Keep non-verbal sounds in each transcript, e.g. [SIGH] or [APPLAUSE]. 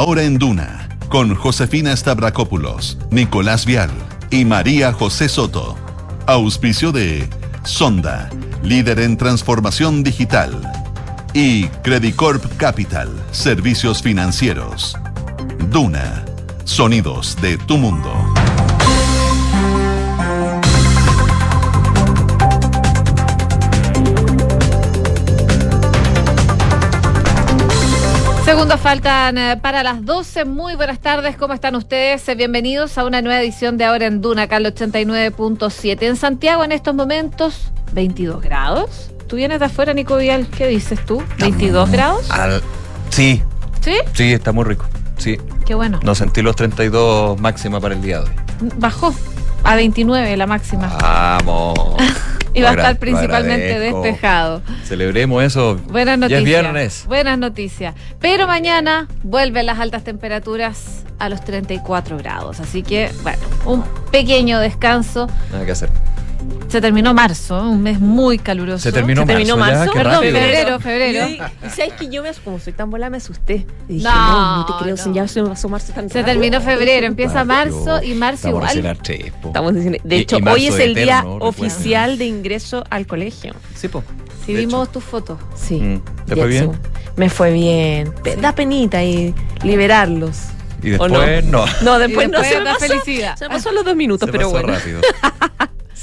Ahora en Duna, con Josefina Stavrakopoulos, Nicolás Vial y María José Soto. Auspicio de Sonda, líder en transformación digital. Y Credicorp Capital, servicios financieros. Duna, sonidos de tu mundo. Faltan eh, para las 12. Muy buenas tardes, ¿cómo están ustedes? Eh, Bienvenidos a una nueva edición de Ahora en Duna, acá al 89.7. En Santiago en estos momentos, 22 grados. ¿Tú vienes de afuera, Nico Vial? ¿Qué dices tú? ¿22 grados? Al- sí, ¿Sí? sí, está muy rico. Sí, Qué bueno. no sentí los 32 máxima para el día de hoy. Bajó a 29 la máxima. Vamos. [LAUGHS] y va a estar principalmente despejado. Celebremos eso. Buenas Ya noticias. es viernes. Buenas noticias. Pero mañana vuelven las altas temperaturas a los 34 grados. Así que, bueno, un pequeño descanso. Nada que hacer. Se terminó marzo, un mes muy caluroso. Se terminó, ¿Se terminó marzo, Perdón, rápido. febrero, febrero. Y, y sabes que yo me, como soy tan bola me asusté. Y dije, No, no, no, te creo, no. si ya se me pasó marzo tan Se terminó febrero, empieza Marzo. y marzo Estamos igual. tres. Estamos diciendo, de hecho, hoy es el día oficial de ingreso al colegio. Sí, po. Si De vimos tus fotos. Sí. Mm, ¿te fue bien? sí. Me fue bien. Sí. Da penita y liberarlos. Y ¿O después, no. No, después, Y no después se me da pasó. felicidad. Se me pasó los dos minutos, Se pero pasó bueno. rápido.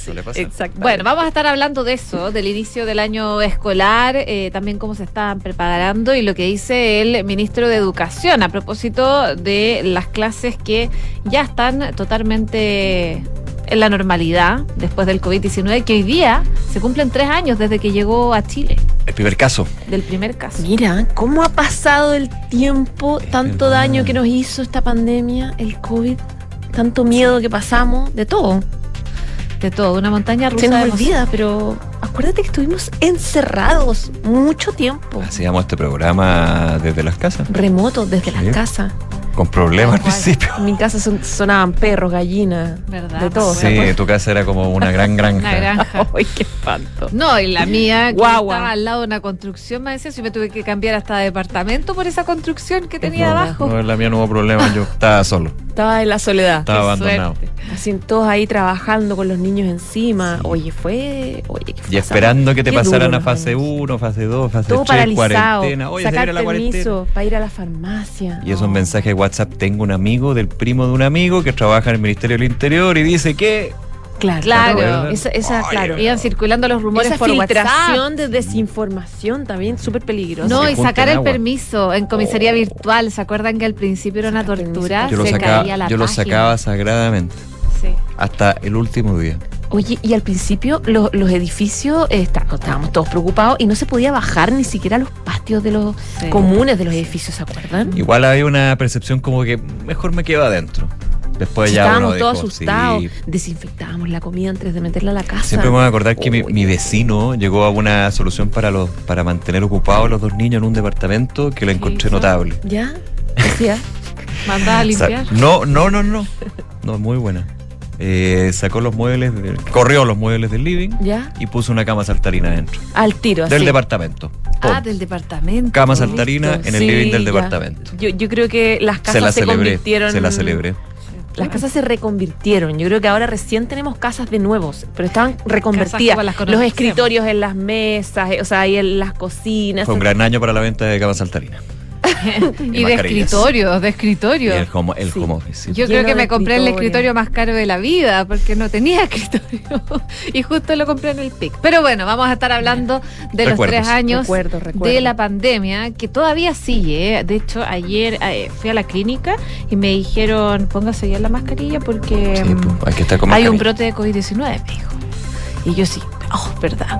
Suele pasar. Exacto. Bueno, vamos a estar hablando de eso, del inicio del año escolar, eh, también cómo se están preparando y lo que dice el ministro de Educación a propósito de las clases que ya están totalmente en la normalidad después del COVID-19, que hoy día se cumplen tres años desde que llegó a Chile, El primer caso. del primer caso. Mira, ¿cómo ha pasado el tiempo? Tanto verdad. daño que nos hizo esta pandemia, el COVID, tanto miedo que pasamos, de todo. De todo, una montaña rusa Se nos olvida, pero acuérdate que estuvimos encerrados mucho tiempo. Hacíamos este programa desde las casas. Remotos, desde Sí. las casas. Con problemas al principio. En mi casa son- sonaban perros, gallinas, ¿Verdad? de todo. Sí. Sí, tu casa era como una gran [LAUGHS] granja. Una granja. [LAUGHS] ¡Ay, qué espanto! No, y la mía, que estaba al lado de una construcción, me decía, si me tuve que cambiar hasta de departamento por esa construcción que tenía abajo. No, en la mía no hubo problema, yo estaba solo. [LAUGHS] Estaba en la soledad. Estaba Qué abandonado. suerte. Así todos ahí trabajando con los niños encima. Oye, fue. Oye, ¿qué Y pasamos? esperando que te Qué pasaran a fase años. 1, fase 2, fase Todo 3, paralizado. cuarentena. Oye, se sacar viene la cuarentena. permiso para ir a la farmacia. Y esos mensajes de WhatsApp, tengo un amigo del primo de un amigo que trabaja en el Ministerio del Interior y dice que... Claro, Claro. claro. Esa, esa, Ay, claro. Iban circulando los rumores Esa por WhatsApp. filtración de desinformación también súper peligrosa. No, Se y sacar el agua. permiso en comisaría virtual. ¿Se acuerdan que al principio era una tortura? Yo lo Se sacaba, caía la yo lo sacaba sagradamente Sí. hasta el último día. Oye, y al principio lo- los edificios eh, está- estábamos todos preocupados y no se podía bajar ni siquiera a los patios de los Sí. comunes de los edificios, ¿se acuerdan? Igual había una percepción como que mejor me quedo adentro. Después ya estábamos uno todos dijo, asustados, sí. desinfectábamos la comida antes de meterla a la casa. Siempre me voy a acordar que mi, mi vecino llegó a una solución para los para mantener ocupados los dos niños en un departamento que lo encontré notable. ¿Ya? Decía. [LAUGHS] Mandaba a limpiar. no, no, no, no. No, muy buena. Eh, sacó los muebles, del- corrió los muebles del living ¿Ya? y puso una cama saltarina adentro. Al tiro, así. Del departamento. Pum. Ah, del departamento. Cama saltarina en el Sí, living del ya. departamento. Yo, yo creo que las Se casas la se, celebré. convirtieron. Se la celebré. Las casas se reconvirtieron. Yo creo que ahora recién tenemos casas de nuevos, pero estaban reconvertidas. las Los escritorios en las mesas, eh, o sea, ahí en las cocinas. Fue un gran año para la venta de cama saltarina. [LAUGHS] y de escritorios, de Y escritorios. el home, el Sí. home office. sí. Yo creo que me compré el escritorio. escritorio más caro de la vida porque no tenía [LAUGHS] escritorio y justo lo compré en el PIC. Pero bueno, vamos a estar hablando de Recuerdos. los tres años Recuerdo, recuerdo. de la pandemia que todavía sigue. ¿eh? De hecho, ayer eh, fui a la clínica y me dijeron póngase ya la mascarilla porque Sí, mm, pues, hay que estar con hay un brote de COVID-19, me dijo. Y yo sí, oh, verdad.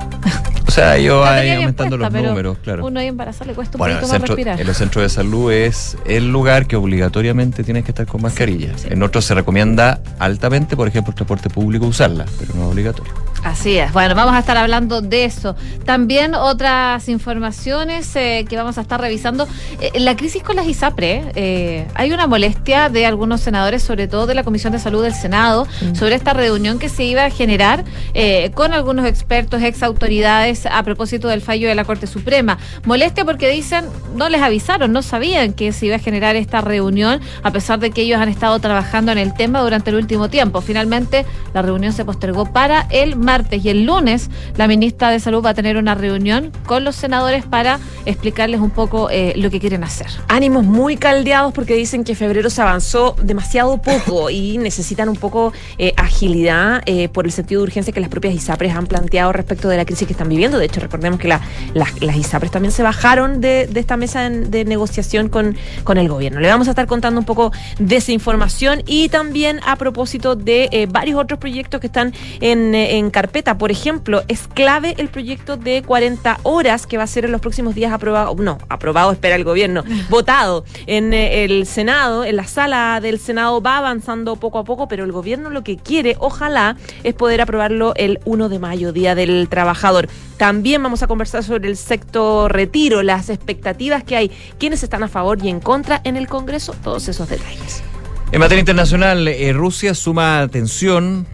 O sea, yo ahí aumentando los números, claro. Uno ahí embarazado le cuesta un Bueno, el poquito más centro- respirar. en los centros de salud es el lugar que obligatoriamente tienes que estar con mascarilla. sí. En otros se recomienda altamente, por ejemplo, el transporte público usarla, pero no es obligatorio. Así es. Bueno, vamos a estar hablando de eso. También otras informaciones eh, que vamos a estar revisando. Eh, la crisis con las ISAPRE. eh, hay una molestia de algunos senadores, sobre todo de la Comisión de Salud del Senado, sobre esta reunión que se iba a generar eh, con algunos expertos, ex autoridades, a propósito del fallo de la Corte Suprema. Molestia porque dicen, no les avisaron, no sabían que se iba a generar esta reunión, a pesar de que ellos han estado trabajando en el tema durante el último tiempo. Finalmente, la reunión se postergó para el martes y el lunes la ministra de Salud va a tener una reunión con los senadores para explicarles un poco eh, lo que quieren hacer. Ánimos muy caldeados porque dicen que febrero se avanzó demasiado poco y necesitan un poco eh, agilidad eh, por el sentido de urgencia que las propias ISAPRES han planteado respecto de la crisis que están viviendo. De hecho, recordemos que la- las- ISAPRES también se bajaron de, de esta mesa de, negociación con, con el gobierno. Le vamos a estar contando un poco de esa información y también a propósito de eh, varios otros proyectos que están en, en. Por ejemplo, es clave el proyecto de 40 horas que va a ser en los próximos días aprobado, no, aprobado espera el gobierno, [LAUGHS] votado en eh, el Senado, en la sala del Senado va avanzando poco a poco, pero el gobierno lo que quiere, ojalá, es poder aprobarlo el 1 de mayo, Día del Trabajador. También vamos a conversar sobre el sector retiro, las expectativas que hay, quiénes están a favor y en contra en el Congreso, todos esos detalles. En materia internacional, eh, Rusia suma tensión,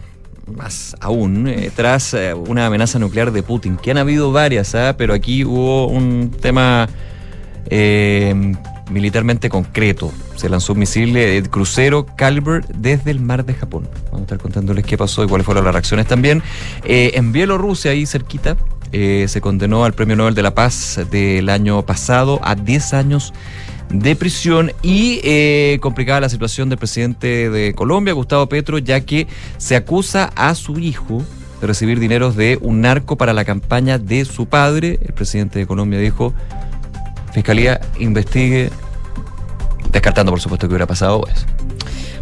más aún, eh, tras eh, una amenaza nuclear de Putin, que han habido varias, ¿ah? pero aquí hubo un tema eh, militarmente concreto. Se lanzó un misil eh, crucero Caliber desde el mar de Japón. Vamos a estar contándoles qué pasó y cuáles fueron las reacciones también. En Bielorrusia, ahí cerquita, se condenó al Premio Nobel de la Paz del año pasado a 10 años de prisión y eh, complicada la situación del presidente de Colombia, Gustavo Petro, ya que se acusa a su hijo de recibir dineros de un narco para la campaña de su padre. El presidente de Colombia dijo, Fiscalía investigue, descartando por supuesto que hubiera pasado eso.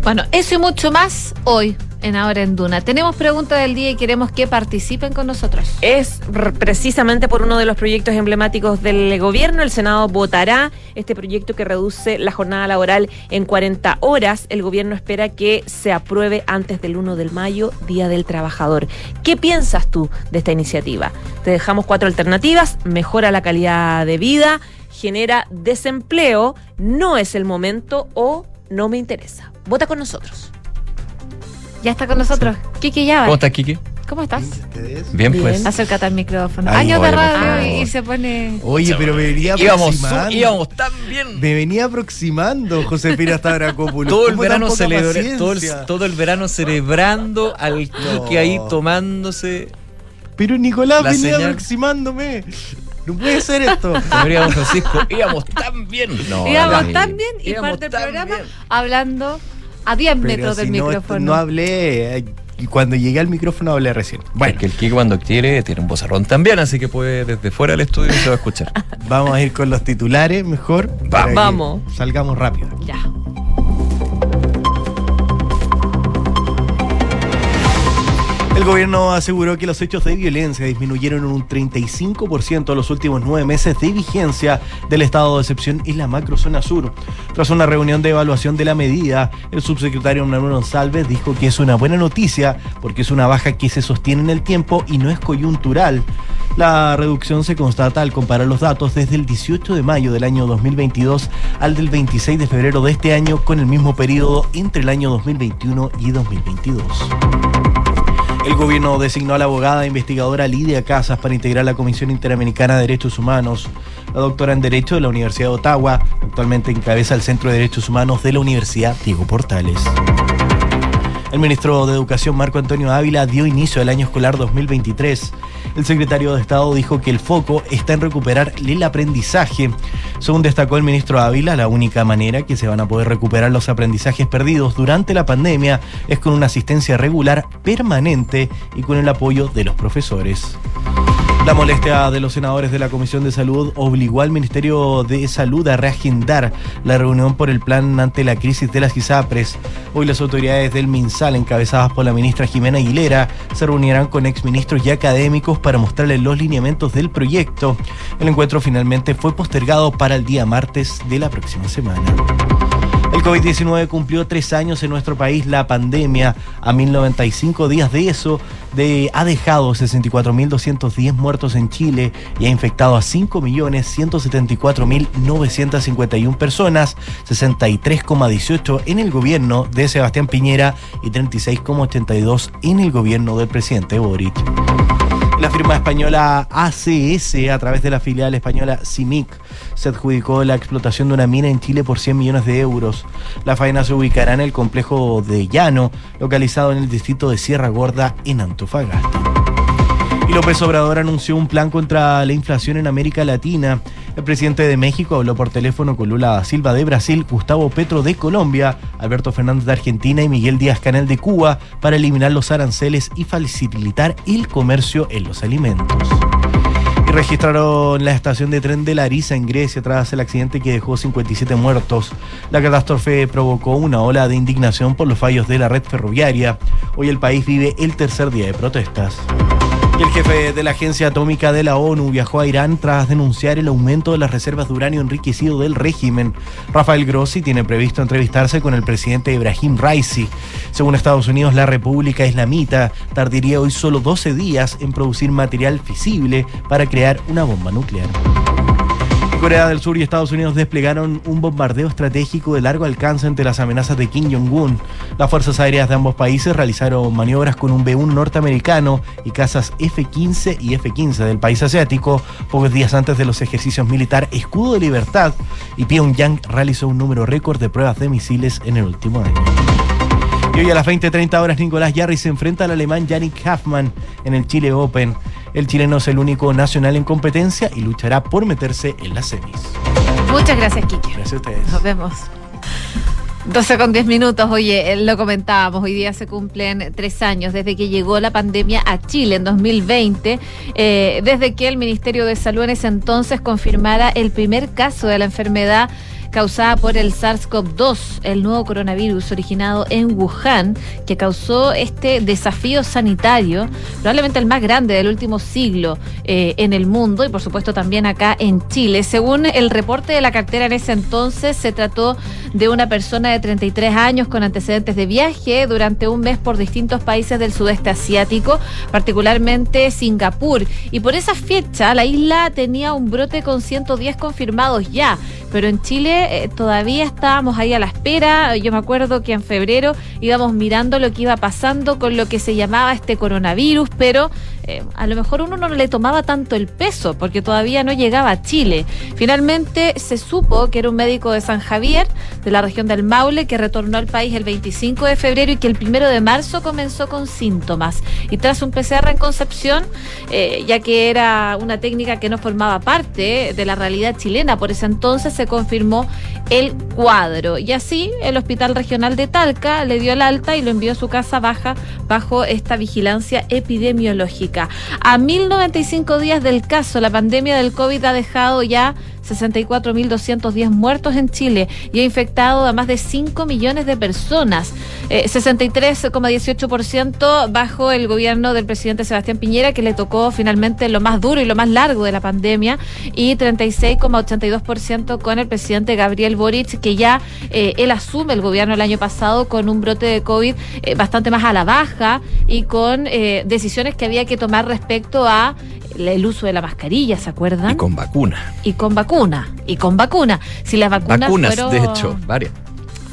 Bueno, eso y mucho más hoy en Ahora en Duna. Tenemos pregunta del día y queremos que participen con nosotros. Es precisamente por uno de los proyectos emblemáticos del gobierno. El Senado votará este proyecto que reduce la jornada laboral en 40 horas. El gobierno espera que se apruebe antes del 1 de mayo, Día del Trabajador. ¿Qué piensas tú de esta iniciativa? Te dejamos cuatro alternativas. Mejora la calidad de vida, genera desempleo, no es el momento o no me interesa. Vota con nosotros. Ya está con nosotros. Kiki Yaba. ¿Cómo estás, Kiki? ¿Cómo estás? Bien, Bien. pues. Acércate al micrófono. Ay, Años de radio y, se pone. Oye, pero me venía aproximando. íbamos tan bien. Me venía aproximando Josefina Stavrakopoulos. Todo [LAUGHS] el ¿Cómo verano tan poca celebra- todo, el, paciencia? todo el verano celebrando al Kiki ahí tomándose. Pero Nicolás venía señal. aproximándome. No puede ser esto. [LAUGHS] Don Francisco, íbamos tan bien. No, Íbamos tan bien y íbamos parte del programa bien. hablando a 10 Pero metros si del no, micrófono. no hablé. eh, Y cuando llegué al micrófono hablé recién. Bueno, Porque el Kiki cuando quiere tiene un bozarrón también, así que puede desde fuera del estudio se va a escuchar. [LAUGHS] vamos a ir con los titulares mejor. para que Vamos. Salgamos rápido. Ya. El gobierno aseguró que los hechos de violencia disminuyeron en un 35% en los últimos nueve meses de vigencia del estado de excepción en la macrozona sur. Tras una reunión de evaluación de la medida, el subsecretario Manuel González dijo que es una buena noticia porque es una baja que se sostiene en el tiempo y no es coyuntural. La reducción se constata al comparar los datos desde el 18 de mayo del año 2022 al del 26 de febrero de este año con el mismo periodo entre el año 2021 y 2022. El gobierno designó a la abogada e investigadora Lidia Casas para integrar la Comisión Interamericana de Derechos Humanos. La doctora en Derecho de la Universidad de Ottawa actualmente encabeza el Centro de Derechos Humanos de la Universidad Diego Portales. El ministro de Educación Marco Antonio Ávila dio inicio al año escolar 2023. El secretario de Estado dijo que el foco está en recuperar el aprendizaje. Según destacó el ministro Ávila, la única manera que se van a poder recuperar los aprendizajes perdidos durante la pandemia es con una asistencia regular permanente y con el apoyo de los profesores. La molestia de los senadores de la Comisión de Salud obligó al Ministerio de Salud a reagendar la reunión por el plan ante la crisis de las ISAPRES. Hoy las autoridades del MinSal, encabezadas por la ministra Jimena Aguilera, se reunirán con exministros y académicos para mostrarles los lineamientos del proyecto. El encuentro finalmente fue postergado para el día martes de la próxima semana. El COVID-19 cumplió tres años en nuestro país, la pandemia. A 1095 días de eso, de, ha dejado 64.210 muertos en Chile y ha infectado a 5.174.951 personas, 63,18 en el gobierno de Sebastián Piñera y 36,82 en el gobierno del presidente Boric. La firma española ACS, a través de la filial española CIMIC, se adjudicó la explotación de una mina en Chile por 100 millones de euros. La faena se ubicará en el complejo de Llano, localizado en el distrito de Sierra Gorda, en Antofagasta. Y López Obrador anunció un plan contra la inflación en América Latina. El presidente de México habló por teléfono con Lula da Silva de Brasil, Gustavo Petro de Colombia, Alberto Fernández de Argentina y Miguel Díaz Canel de Cuba para eliminar los aranceles y facilitar el comercio en los alimentos. Y registraron la estación de tren de Larissa en Grecia tras el accidente que dejó 57 muertos. La catástrofe provocó una ola de indignación por los fallos de la red ferroviaria. Hoy el país vive el tercer día de protestas. El jefe de la Agencia Atómica de la ONU viajó a Irán tras denunciar el aumento de las reservas de uranio enriquecido del régimen. Rafael Grossi tiene previsto entrevistarse con el presidente Ibrahim Raisi. Según Estados Unidos, la República Islamita tardaría hoy solo 12 días en producir material fisible para crear una bomba nuclear. Corea del Sur y Estados Unidos desplegaron un bombardeo estratégico de largo alcance ante las amenazas de Kim Jong-un. Las fuerzas aéreas de ambos países realizaron maniobras con un B-1 norteamericano y cazas F-15 y F-15 del país asiático pocos días antes de los ejercicios militar Escudo de Libertad y Pyongyang realizó un número récord de pruebas de misiles en el último año. Y hoy a las 20.30 horas Nicolás Jarry se enfrenta al alemán Yannick Hoffman en el Chile Open. El chileno es el único nacional en competencia y luchará por meterse en las semis. Muchas gracias, Kike. Gracias a ustedes. Nos vemos. 12 con 10 minutos, oye, eh, lo comentábamos, hoy día se cumplen tres años desde que llegó la pandemia a Chile en 2020, eh, desde que el Ministerio de Salud en ese entonces confirmara el primer caso de la enfermedad causada por el SARS-CoV-2, el nuevo coronavirus originado en Wuhan, que causó este desafío sanitario, probablemente el más grande del último siglo eh, en el mundo y por supuesto también acá en Chile. Según el reporte de la cartera en ese entonces, se trató de una persona de 33 años con antecedentes de viaje durante un mes por distintos países del sudeste asiático, particularmente Singapur. Y por esa fecha la isla tenía un brote con 110 confirmados ya, pero en Chile eh, todavía estábamos ahí a la espera. Yo me acuerdo que en febrero íbamos mirando lo que iba pasando con lo que se llamaba este coronavirus, pero eh, a lo mejor uno no le tomaba tanto el peso porque todavía no llegaba a Chile. Finalmente se supo que era un médico de San Javier, de la región del Maule, que retornó al país el 25 de febrero y que el primero de marzo comenzó con síntomas. Y tras un PCR en Concepción, eh, ya que era una técnica que no formaba parte de la realidad chilena, por ese entonces se confirmó el cuadro. Y así el Hospital Regional de Talca le dio el alta y lo envió a su casa baja bajo esta vigilancia epidemiológica. A 1095 días del caso, la pandemia del COVID ha dejado ya 64.210 muertos en Chile y ha infectado a más de 5 millones de personas. 63,18% eh, bajo el gobierno del presidente Sebastián Piñera, que le tocó finalmente lo más duro y lo más largo de la pandemia, y 36,82% con el presidente Gabriel Boric, que ya eh, él asume el gobierno el año pasado con un brote de COVID eh, bastante más a la baja y con decisiones que había que tomar respecto a el uso de la mascarilla, ¿se acuerdan? Y con vacuna. Y con vacuna. Y con vacuna. Si las vacunas Vacunas, fueron, de hecho, varias.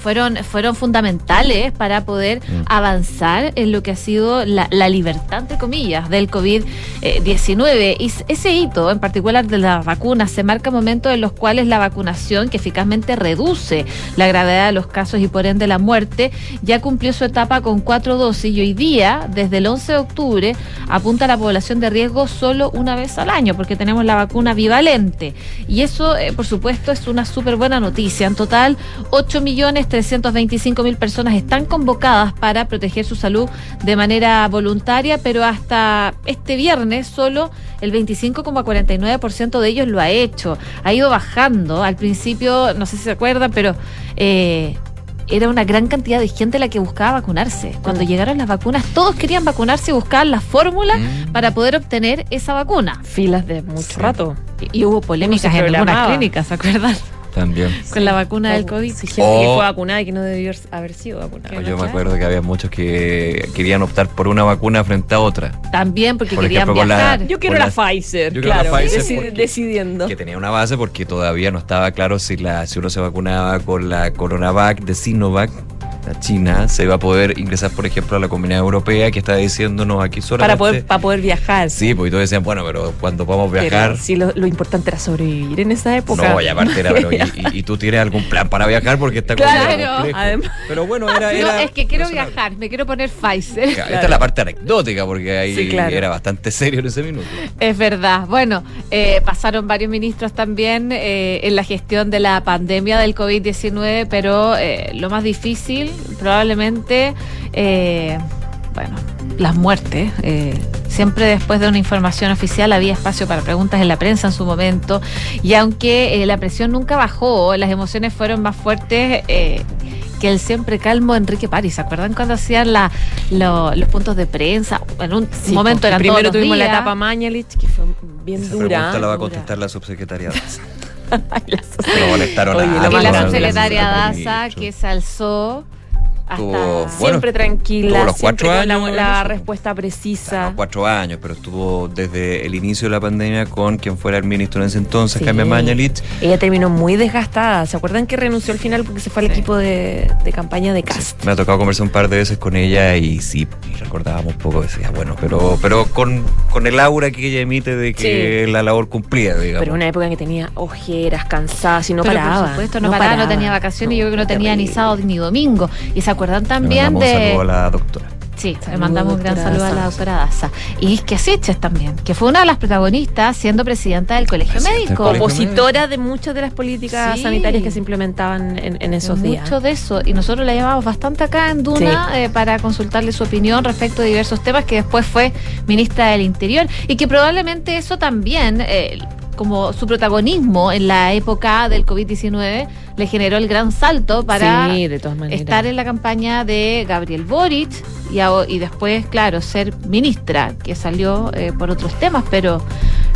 Fueron, fueron fundamentales para poder Mm. avanzar en lo que ha sido la, la libertad, entre comillas, del COVID-19. y ese hito, en particular de las vacunas, se marca momentos en los cuales la vacunación, que eficazmente reduce la gravedad de los casos y por ende la muerte, ya cumplió su etapa con cuatro dosis y hoy día, desde el 11 de octubre, apunta a la población de riesgo solo una vez al año, porque tenemos la vacuna bivalente. Y eso, eh, por supuesto, es una súper buena noticia. En total, 8.325.000 personas están convocadas para proteger su salud de manera voluntaria, pero hasta este viernes solo el 25,49% de ellos lo ha hecho. Ha ido bajando. Al principio, no sé si se acuerdan, pero... eh, era una gran cantidad de gente la que buscaba vacunarse. Cuando llegaron las vacunas, todos querían vacunarse y buscaban la fórmula Mm. para poder obtener esa vacuna. Filas de mucho Sí. rato. Y, y hubo polémicas en algunas clínicas, ¿se acuerdan? También. Con la vacuna del COVID. Sí, gente que O- fue vacunada y que no debió haber sido vacunada. Yo me acuerdo que había muchos que querían optar por una vacuna frente a otra. También porque Por querían ejemplo, la-. Yo quiero la, la- Pfizer, yo quiero la claro. Pfizer decidiendo. Que tenía una base porque todavía no estaba claro si, la, si uno se vacunaba con la Coronavac de Sinovac, la China, se iba a poder ingresar, por ejemplo, a la Comunidad Europea que está diciéndonos aquí solamente. para poder, para poder viajar. Sí, porque todos decían, bueno, pero cuando podamos viajar. Pero sí, lo, lo importante era sobrevivir en esa época. No, y aparte era, pero, y, [LAUGHS] y- y tú tienes algún plan para viajar porque está Claro, además. Pero bueno, era. No, era es que quiero razonable. viajar, me quiero poner Pfizer. Claro, Esta es la parte anecdótica porque ahí Sí, claro. era bastante serio en ese minuto. Es verdad. Bueno, eh, pasaron varios ministros también eh, en la gestión de la pandemia del COVID-19, pero eh, lo más difícil probablemente, eh, bueno, las muertes. eh, siempre después de una información oficial había espacio para preguntas en la prensa en su momento y aunque eh, la presión nunca bajó, las emociones fueron más fuertes. eh, que el siempre calmo Enrique París, ¿se acuerdan cuando hacían la, lo- los puntos de prensa? En un Sí, momento eran primero todos los tuvimos la etapa Mañalich, que fue bien Esa dura. pregunta la va a dura. contestar la subsecretaria [LAUGHS] Daza. La Lo molestaron Oye, a- lo y más la subsecretaria Daza subsecretaria que se alzó hasta Tuvo- Bueno, siempre tranquila, tuvo los siempre cuatro con la, años en la eso. respuesta precisa. Ganó cuatro años, pero estuvo desde el inicio de la pandemia con quien fuera el ministro en ese entonces, Sí. Jaime Mañalich. Ella terminó muy desgastada. ¿Se acuerdan que renunció al final porque se fue al Sí. equipo de, de campaña de Cast? Me ha tocado conversar un par de veces con ella y sí, y recordábamos un poco, decía, bueno, pero, pero con, con el aura que ella emite de que la labor cumplía, digamos. Pero una época en que tenía ojeras, cansada, y no pero paraba. por supuesto no, paraba, no tenía vacaciones y yo creo que no tenía ni sábado ni domingo. Y se acuerdan Le también mandamos un de saludo a la doctora. Sí, le mandamos un gran saludo a la doctora Daza. Y que Siches también, que fue una de las protagonistas siendo presidenta del Colegio Presidenta del Médico. Colegio Opositora de muchas de las políticas Sí. sanitarias que se implementaban en, en esos días. Mucho de eso. Y nosotros la llamamos bastante acá en Duna eh, para consultarle su opinión respecto de diversos temas, que después fue ministra del Interior. Y que probablemente eso también, eh, como su protagonismo en la época del COVID-19, le generó el gran salto para sí, de todas maneras. estar en la campaña de Gabriel Boric y, a- y después, claro, ser ministra, que salió eh, por otros temas, pero,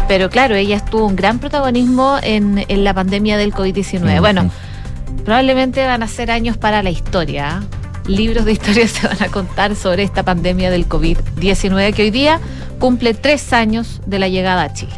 pero claro, ella estuvo un gran protagonismo en, en la pandemia del COVID-19. Ujú. Bueno, probablemente van a ser años para la historia. ¿ah? Libros de historia [LAUGHS] se van a contar sobre esta pandemia del COVID-19 que hoy día cumple tres años de la llegada a Chile.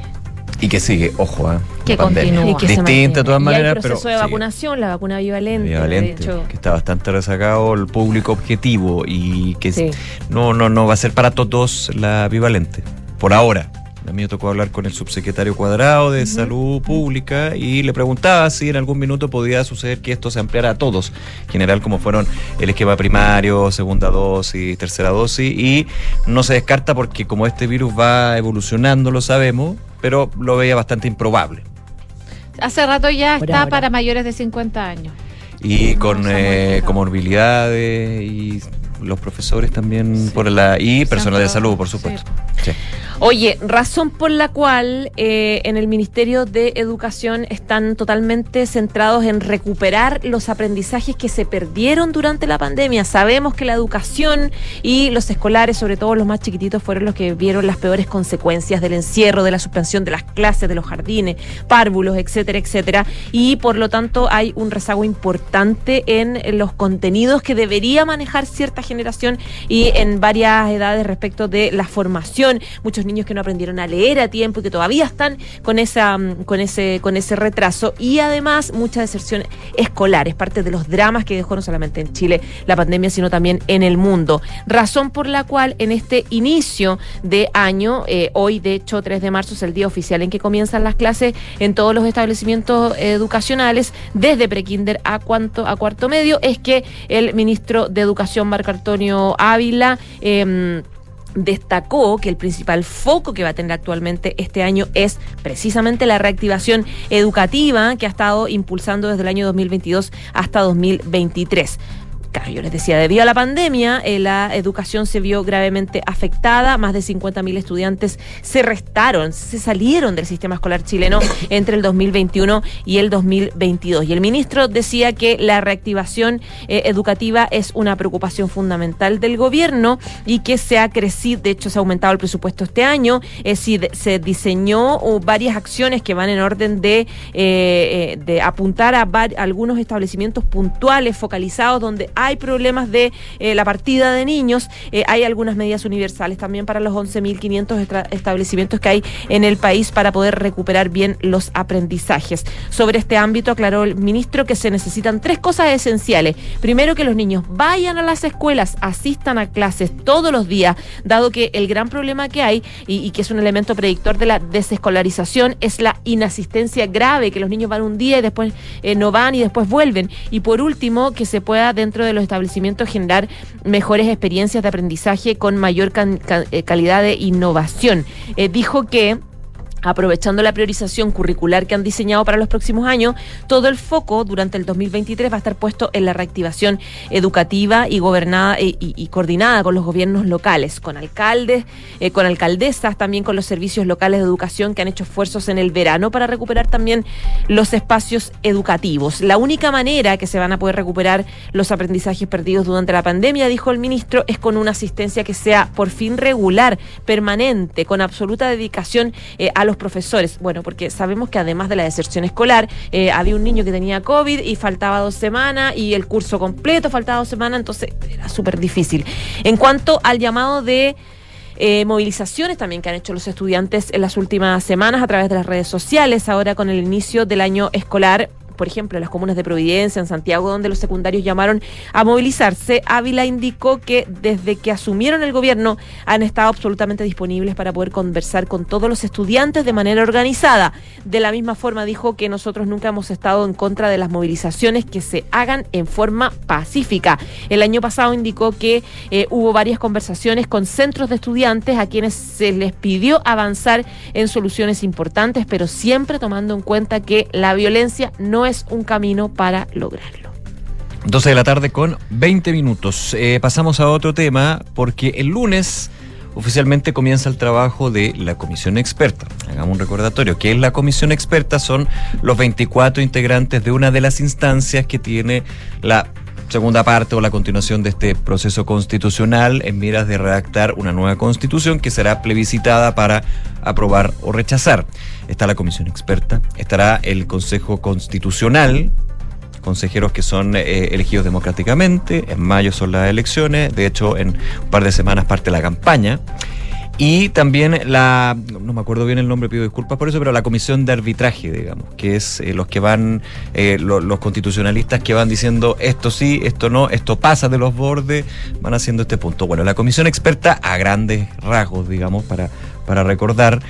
Y que sigue, ojo, ¿eh? Que continúa. Y que se Distinta de todas Y maneras, pero. proceso de sigue. vacunación, la vacuna bivalente. Bivalente, de hecho. que está bastante rezagado el público objetivo y que Sí. no, no, no va a ser para todos la bivalente, por ahora. A mí me tocó hablar con el subsecretario Cuadrado de Salud Pública y le preguntaba si en algún minuto podía suceder que esto se ampliara a todos, en general como fueron el esquema primario, segunda dosis, tercera dosis, y no se descarta porque como este virus va evolucionando, lo sabemos, pero lo veía bastante improbable. Hace rato ya está ahora. para mayores de 50 años. y No, con eh, comorbilidades y los profesores también por la y personal de salud por supuesto Sí. Oye, razón por la cual eh, en el Ministerio de Educación están totalmente centrados en recuperar los aprendizajes que se perdieron durante la pandemia. Sabemos que la educación y los escolares, sobre todo los más chiquititos, fueron los que vieron las peores consecuencias del encierro, de la suspensión de las clases, de los jardines, párvulos, etcétera, etcétera. Y por lo tanto hay un rezago importante en los contenidos que debería manejar cierta generación y en varias edades respecto de la formación. Muchos niños que no aprendieron a leer a tiempo y que todavía están con esa mm, con ese con ese retraso. Y además mucha deserción escolar, es parte de los dramas que dejó no solamente en Chile la pandemia, sino también en el mundo. Razón por la cual en este inicio de año, eh, hoy de hecho 3 de marzo es el día oficial en que comienzan las clases en todos los establecimientos educacionales, desde prekinder a a cuarto medio, es que el ministro de Educación Marco Antonio Ávila em, destacó que el principal foco que va a tener actualmente este año es precisamente la reactivación educativa que ha estado impulsando desde el año 2022 hasta 2023 Claro, yo les decía, debido a la pandemia, eh, la educación se vio gravemente afectada. Más de 50.000 estudiantes se restaron, se salieron del sistema escolar chileno entre el 2021 y el 2022. Y el ministro decía que la reactivación eh, educativa es una preocupación fundamental del gobierno y que se ha crecido, de hecho se ha aumentado el presupuesto este año, eh, si se diseñó uh, varias acciones que van en orden de, eh, apuntar a var- algunos establecimientos puntuales, focalizados, donde hay problemas de eh, la partida de niños. Eh, hay algunas medidas universales también para los 11.500 estra- establecimientos que hay en el país para poder recuperar bien los aprendizajes. Sobre este ámbito aclaró el ministro que se necesitan tres cosas esenciales. Primero, que los niños vayan a las escuelas, asistan a clases todos los días, dado que el gran problema que hay y, y que es un elemento predictor de la desescolarización es la inasistencia grave, que los niños van un día y después eh, no van y después vuelven. Y por último, que se pueda dentro de los establecimientos generar mejores experiencias de aprendizaje con mayor eh, calidad de innovación. Eh, dijo que Aprovechando la priorización curricular que han diseñado para los próximos años, todo el foco durante el 2023 va a estar puesto en la reactivación educativa y gobernada eh, y, coordinada con los gobiernos locales, con alcaldes, eh, con alcaldesas, también con los servicios locales de educación que han hecho esfuerzos en el verano para recuperar también los espacios educativos. La única manera que se van a poder recuperar los aprendizajes perdidos durante la pandemia, dijo el ministro, es con una asistencia que sea por fin regular, permanente, con absoluta dedicación eh, a los profesores. Bueno, porque sabemos que además de la deserción escolar, eh, había un niño que tenía COVID y faltaba dos semanas y el curso completo faltaba dos semanas, entonces era súper difícil. En cuanto al llamado de eh, movilizaciones también que han hecho los estudiantes en las últimas semanas a través de las redes sociales, ahora con el inicio del año escolar. Por ejemplo, en las comunas de Providencia, en Santiago, donde los secundarios llamaron a movilizarse, Ávila indicó que desde que asumieron el gobierno han estado absolutamente disponibles para poder conversar con todos los estudiantes de manera organizada. De la misma forma dijo que nosotros nunca hemos estado en contra de las movilizaciones que se hagan en forma pacífica. El año pasado indicó que eh, hubo varias conversaciones con centros de estudiantes a quienes se les pidió avanzar en soluciones importantes, pero siempre tomando en cuenta que la violencia no es un camino para lograrlo. 12 de la tarde con 20 minutos. Eh, pasamos a otro tema porque el lunes oficialmente comienza el trabajo de la comisión experta. Hagamos un recordatorio. ¿Qué es la comisión experta? Son los 24 integrantes de una de las instancias que tiene la segunda parte o la continuación de este proceso constitucional en miras de redactar una nueva constitución que será plebiscitada para aprobar o rechazar. Está la comisión experta, estará el Consejo Constitucional, consejeros que son eh, elegidos democráticamente. En mayo son las elecciones. De hecho, en un par de semanas parte la campaña. Y también la, no me acuerdo bien el nombre, pido disculpas por eso, pero la comisión de arbitraje, digamos, que es eh, los que van, eh, lo- los constitucionalistas que van diciendo esto sí, esto no, esto pasa de los bordes, van haciendo este punto. Bueno, la comisión experta, a grandes rasgos, digamos, para, para recordar,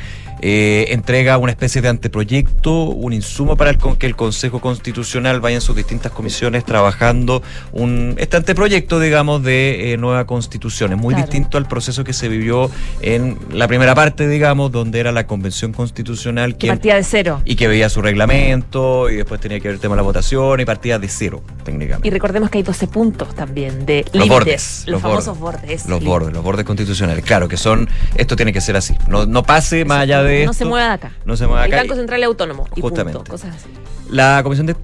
eh, entrega una especie de anteproyecto, un insumo para el con- que el Consejo Constitucional vaya en sus distintas comisiones trabajando un, este anteproyecto, digamos, de eh, nueva constitución. Es muy Claro. distinto al proceso que se vivió en la primera parte, digamos, donde era la Convención Constitucional Que partía de cero. y que veía su reglamento y después tenía que ver el tema de la votación y partía de cero, técnicamente. Y recordemos que hay 12 puntos también de Los límites, bordes, los, los famosos bordes, bordes. Los Límites. bordes, los bordes constitucionales. Claro, que son, esto tiene que ser así. No, no pase más allá de No esto. se mueva de acá. No se mueva de El. Banco Central es autónomo. Y Justamente. punto, cosas así. La comisión de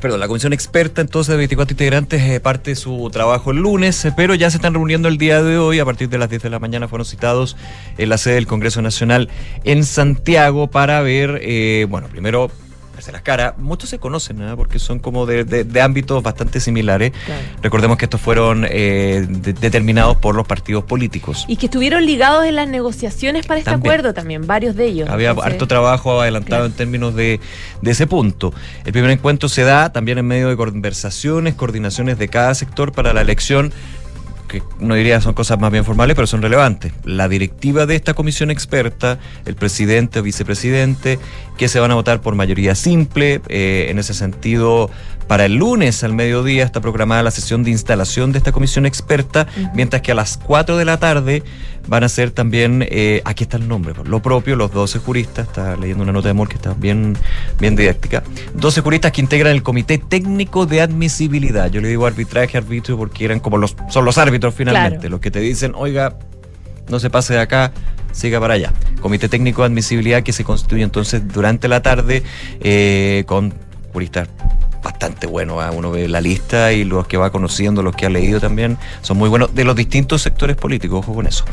Perdón, la comisión experta entonces de 24 integrantes eh, parte su trabajo el lunes, eh, pero ya se están reuniendo el día de hoy, a partir de las 10 de la mañana fueron citados en la sede del Congreso Nacional en Santiago para ver, eh, bueno, primero verse las caras, muchos se conocen, ¿ah? porque son como de, de- de ámbitos bastante similares. Claro. Recordemos que estos fueron eh, de- determinados por los partidos políticos. Y que estuvieron ligados en las negociaciones para este También. acuerdo también, varios de ellos. Había Entonces, harto trabajo adelantado claro. en términos de, de ese punto. El primer encuentro se da también en medio de conversaciones, coordinaciones de cada sector para la elección, que no diría son cosas más bien formales, pero son relevantes. La directiva de esta comisión experta, el presidente o vicepresidente, que se van a votar por mayoría simple, eh, en ese sentido Para el lunes al mediodía está programada la sesión de instalación de esta comisión experta, mientras que a las 4 de la tarde van a ser también, eh, aquí está el nombre, lo propio, los 12 juristas, está leyendo una nota de amor que está bien, bien didáctica, 12 juristas que integran el Comité Técnico de Admisibilidad. Yo le digo arbitraje, arbitrio, porque eran como los, son los árbitros finalmente, Claro. los que te dicen, oiga, no se pase de acá, siga para allá. Comité Técnico de Admisibilidad que se constituye entonces durante la tarde eh, con juristas bastante buenos. ¿ah? Uno ve la lista y los que va conociendo, los que ha leído también, son muy buenos de los distintos sectores políticos, ojo con eso.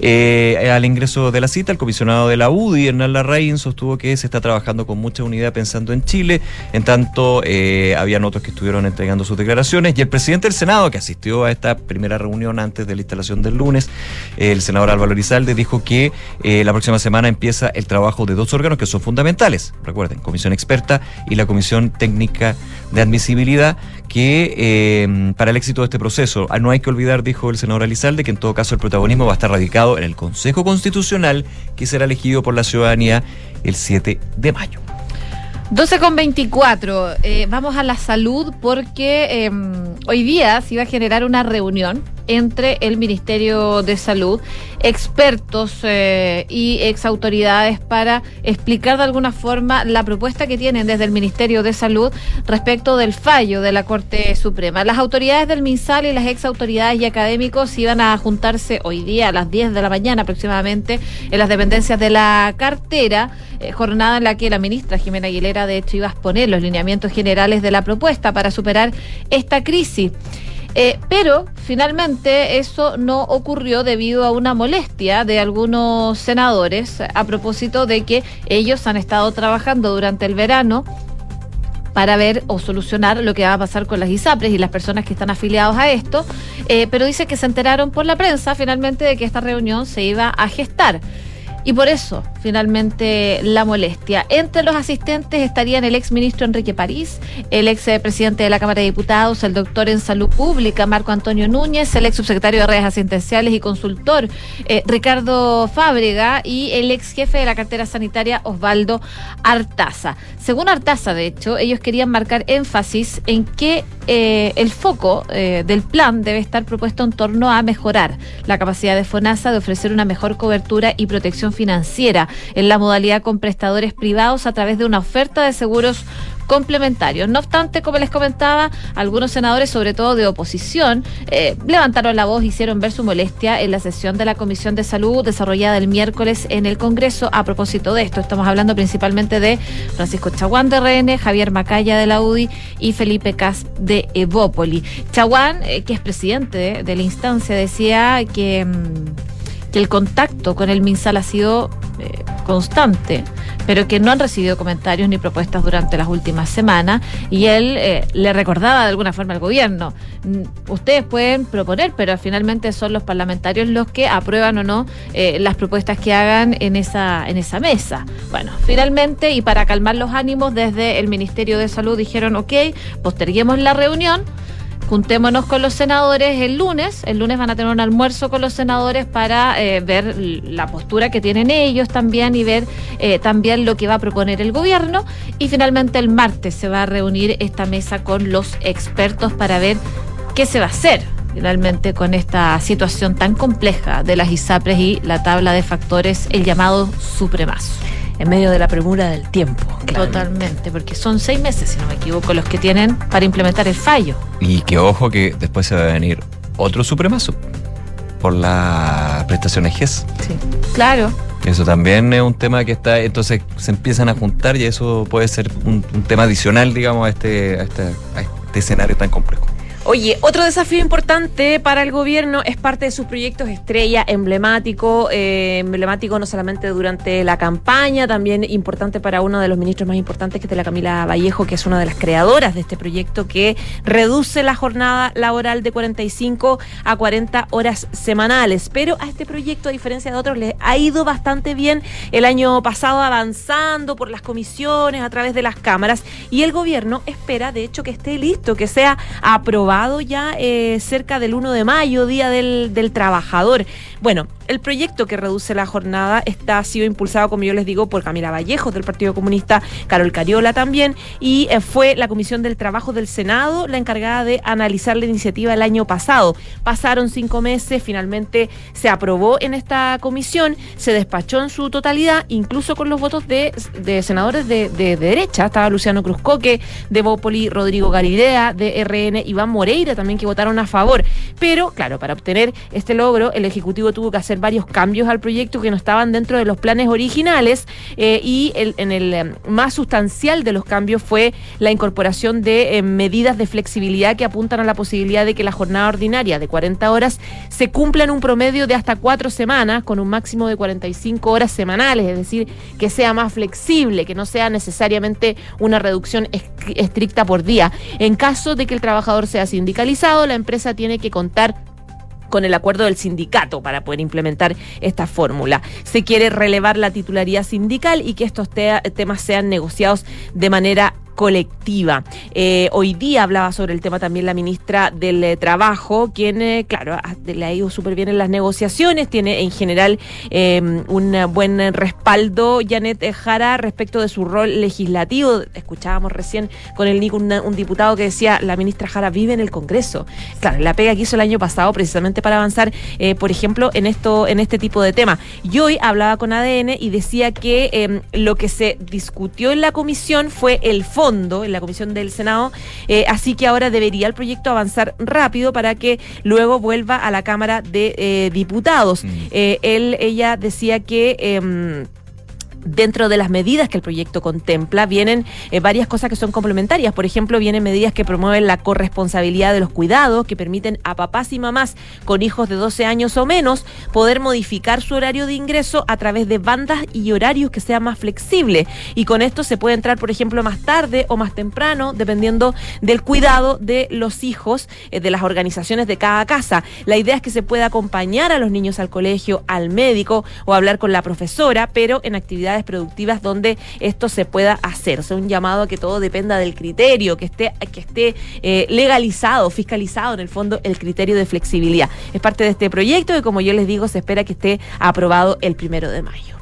Eh, al ingreso de la cita, el comisionado de la UDI, Hernán Larraín, sostuvo que se está trabajando con mucha unidad pensando en Chile. En tanto, eh, habían otros que estuvieron entregando sus declaraciones y el presidente del Senado, que asistió a esta primera reunión antes de la instalación del lunes, el senador Álvaro Elizalde, dijo que eh, la próxima semana empieza el trabajo de dos órganos que son fundamentales. Recuerden, Comisión Experta y la Comisión Técnica de Admisibilidad, que eh, para el éxito de este proceso, ah, no hay que olvidar, dijo el senador Elizalde, que en todo caso el protagonismo va a estar radicado en el Consejo Constitucional, que será elegido por la ciudadanía el 7 de mayo. 12 con 24. Eh, vamos a la salud porque eh, hoy día se iba a generar una reunión entre el Ministerio de Salud, expertos eh, y exautoridades para explicar de alguna forma la propuesta que tienen desde el Ministerio de Salud respecto del fallo de la Corte Suprema. Las autoridades del MinSal y las exautoridades y académicos iban a juntarse hoy día a las 10 de la mañana aproximadamente en las dependencias de la cartera, eh, jornada en la que la ministra Jimena Aguilera de hecho iba a exponer los lineamientos generales de la propuesta para superar esta crisis. Eh, pero finalmente eso no ocurrió debido a una molestia de algunos senadores a propósito de que ellos han estado trabajando durante el verano para ver o solucionar lo que va a pasar con las ISAPRES y las personas que están afiliados a esto, eh, pero dice que se enteraron por la prensa finalmente de que esta reunión se iba a gestar. Y por eso, finalmente, la molestia. Entre los asistentes estarían el ex ministro Enrique París, el ex eh, presidente de la Cámara de Diputados, el doctor en Salud Pública Marco Antonio Núñez, el ex subsecretario de redes asistenciales y consultor eh, Ricardo Fábrega y el ex jefe de la cartera sanitaria Osvaldo Artaza. Según Artaza, de hecho, ellos querían marcar énfasis en que eh, el foco del plan debe estar propuesto en torno a mejorar la capacidad de FONASA de ofrecer una mejor cobertura y protección financiera en la modalidad con prestadores privados a través de una oferta de seguros complementarios. No obstante, como les comentaba, algunos senadores, sobre todo de oposición, eh, levantaron la voz, hicieron ver su molestia en la sesión de la Comisión de Salud desarrollada el miércoles en el Congreso a propósito de esto. Estamos hablando principalmente de Francisco Chaguán de RN, Javier Macaya de la UDI y Felipe Cas de Evópoli. Chaguán, eh, que es presidente de, la instancia, decía que... mm, que el contacto con el MinSal ha sido eh, constante, pero que no han recibido comentarios ni propuestas durante las últimas semanas. Y él eh, le recordaba de alguna forma al gobierno, "Mm, ustedes pueden proponer, pero finalmente son los parlamentarios los que aprueban o no eh, las propuestas que hagan en esa, en esa mesa. Bueno, finalmente, y para calmar los ánimos, desde el Ministerio de Salud dijeron, ok, posterguemos la reunión. Juntémonos con los senadores el lunes. El lunes van a tener un almuerzo con los senadores para eh, ver la postura que tienen ellos también y ver eh, también lo que va a proponer el gobierno. Y finalmente el martes se va a reunir esta mesa con los expertos para ver qué se va a hacer finalmente con esta situación tan compleja de las ISAPRES y la tabla de factores, el llamado supremazo. En medio de la premura del tiempo. claramente. Totalmente, porque son seis meses, si no me equivoco, los que tienen para implementar el fallo. Y que ojo que después se va a venir otro supremazo por las prestaciones GES. Sí. Claro. Eso también es un tema que está, entonces se empiezan a juntar y eso puede ser un, un tema adicional, digamos, a este, a este, a este escenario tan complejo. Oye, otro desafío importante para el gobierno es parte de sus proyectos estrella, emblemático, eh, emblemático no solamente durante la campaña, también importante para uno de los ministros más importantes que es la Camila Vallejo, que es una de las creadoras de este proyecto que reduce la jornada laboral de 45 a 40 horas semanales. Pero a este proyecto, a diferencia de otros, le ha ido bastante bien el año pasado avanzando por las comisiones, a través de las cámaras, y el gobierno espera, de hecho, que esté listo, que sea aprobado ya eh, cerca del 1 de mayo, Día del, del Trabajador. Bueno, el proyecto que reduce la jornada está sido impulsado, como yo les digo, por Camila Vallejos del Partido Comunista, Carol Cariola también, y eh, fue la Comisión del Trabajo del Senado la encargada de analizar la iniciativa el año pasado. Pasaron cinco meses, finalmente se aprobó en esta comisión, se despachó en su totalidad, incluso con los votos de, senadores de, de derecha. Estaba Luciano Cruzcoque, de Bópoli, Rodrigo Galilea, de RN, Iván Moreira también que votaron a favor. Pero, claro, para obtener este logro, el Ejecutivo tuvo que hacer varios cambios al proyecto que no estaban dentro de los planes originales eh, y el, en el eh, más sustancial de los cambios fue la incorporación de eh, medidas de flexibilidad que apuntan a la posibilidad de que la jornada ordinaria de 40 horas se cumpla en un promedio de hasta cuatro semanas con un máximo de 45 horas semanales, es decir, que sea más flexible, que no sea necesariamente una reducción estricta por día. En caso de que el trabajador sea sindicalizado, la empresa tiene que contar con el acuerdo del sindicato para poder implementar esta fórmula. Se quiere relevar la titularidad sindical y que estos temas sean negociados de manera colectiva. Eh, hoy día hablaba sobre el tema también la ministra del eh, Trabajo, quien, eh, claro, le ha ido súper bien en las negociaciones, tiene en general em, un buen respaldo, Janet Jara, respecto de su rol legislativo. Escuchábamos recién con el Nico un, diputado que decía, la ministra Jara vive en el Congreso. Claro, la pega que hizo el año pasado precisamente para avanzar, por ejemplo, en, esto, en este tipo de temas. Y hoy hablaba con ADN y decía que em, lo que se discutió en la comisión fue el fondo en la comisión del Senado, eh, así que ahora debería el proyecto avanzar rápido para que luego vuelva a la Cámara de eh, Diputados. Mm. Eh, él, ella decía que em, dentro de las medidas que el proyecto contempla vienen eh, varias cosas que son complementarias. Por ejemplo, vienen medidas que promueven la corresponsabilidad de los cuidados, que permiten a papás y mamás con hijos de 12 años o menos poder modificar su horario de ingreso a través de bandas y horarios que sean más flexibles. Y con esto se puede entrar, por ejemplo, más tarde o más temprano, dependiendo del cuidado de los hijos eh, de las organizaciones de cada casa. La idea es que se pueda acompañar a los niños al colegio, al médico o hablar con la profesora, pero en actividades productivas donde esto se pueda hacer. O sea, un llamado a que todo dependa del criterio, que esté, que esté eh, legalizado, fiscalizado en el fondo el criterio de flexibilidad. Es parte de este proyecto y como yo les digo, se espera que esté aprobado el primero de mayo.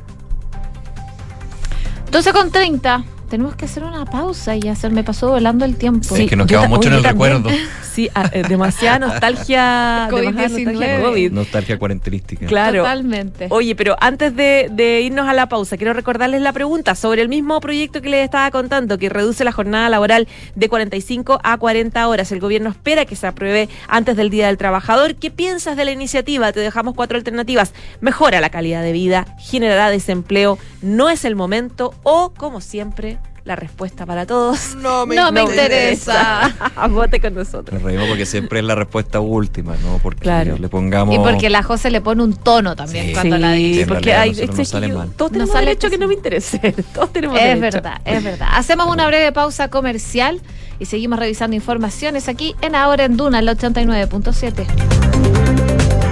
12 con 30 tenemos que hacer una pausa y hacer, me pasó volando el tiempo. Sí, que nos quedamos mucho en el recuerdo. [LAUGHS] Sí, ah, eh, demasiada nostalgia, COVID, Nostalgia cuarentenística. Claro. Totalmente. Oye, pero antes de, irnos a la pausa, quiero recordarles la pregunta sobre el mismo proyecto que les estaba contando, que reduce la jornada laboral de 45 a 40 horas. El gobierno espera que se apruebe antes del Día del Trabajador. ¿Qué piensas de la iniciativa? Te dejamos cuatro alternativas. Mejora la calidad de vida, generará desempleo, no es el momento o, como siempre, la respuesta para todos. No me, interesa. Vote [LAUGHS] con nosotros. Me reímos porque siempre es la respuesta última, ¿no? Porque le pongamos. Y porque la José le pone un tono también cuando la dice. porque hay, este sale mal. Todos tenemos sale derecho que no me interese. [LAUGHS] Todos tenemos es verdad, es verdad. Hacemos una breve pausa comercial y seguimos revisando informaciones aquí en Ahora en Duna, el 89.7.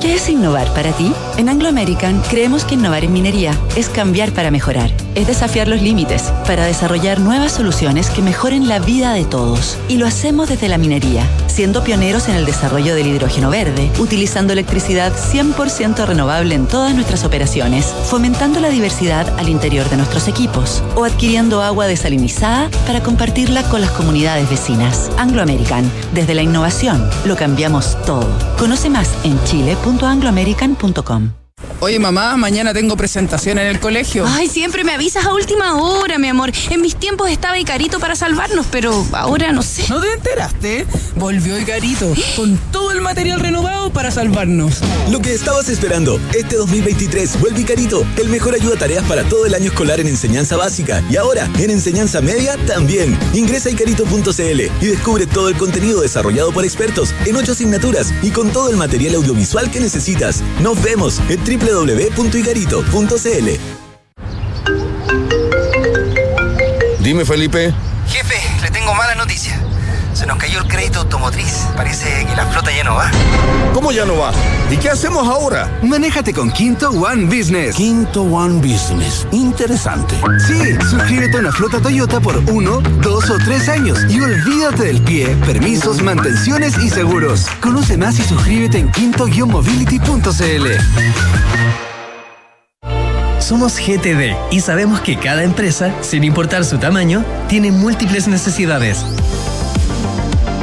¿Qué es innovar para ti? En Anglo American creemos que innovar en minería es cambiar para mejorar, es desafiar los límites para desarrollar nuevas soluciones que mejoren la vida de todos. Y lo hacemos desde la minería, siendo pioneros en el desarrollo del hidrógeno verde, utilizando electricidad 100% renovable en todas nuestras operaciones, fomentando la diversidad al interior de nuestros equipos o adquiriendo agua desalinizada para compartirla con las comunidades vecinas. Anglo American, desde la innovación, lo cambiamos todo. Conoce más en Chile www.angloamerican.com. Oye, mamá, mañana tengo presentación en el colegio. Ay, siempre me avisas a última hora, mi amor. En mis tiempos estaba Icarito para salvarnos, pero ahora no sé. ¿No te enteraste? Volvió Icarito con todo el material renovado para salvarnos. Lo que estabas esperando, este 2023 vuelve Icarito, el mejor ayuda a tareas para todo el año escolar en enseñanza básica y ahora en enseñanza media también. Ingresa a icarito.cl y descubre todo el contenido desarrollado por expertos en ocho asignaturas y con todo el material audiovisual que necesitas. Nos vemos en www.icarito.cl. Dime, Felipe. Jefe, le tengo mala noticia. Se nos cayó el crédito automotriz. Parece que la flota ya no va. ¿Cómo ya no va? ¿Y qué hacemos ahora? Manéjate con Quinto One Business. Quinto One Business. Interesante. Sí, suscríbete a una flota Toyota por uno, dos o tres años y olvídate del pie, permisos, mantenciones y seguros. Conoce más y suscríbete en quinto-mobility.cl. Somos GTD y sabemos que cada empresa, sin importar su tamaño, tiene múltiples necesidades.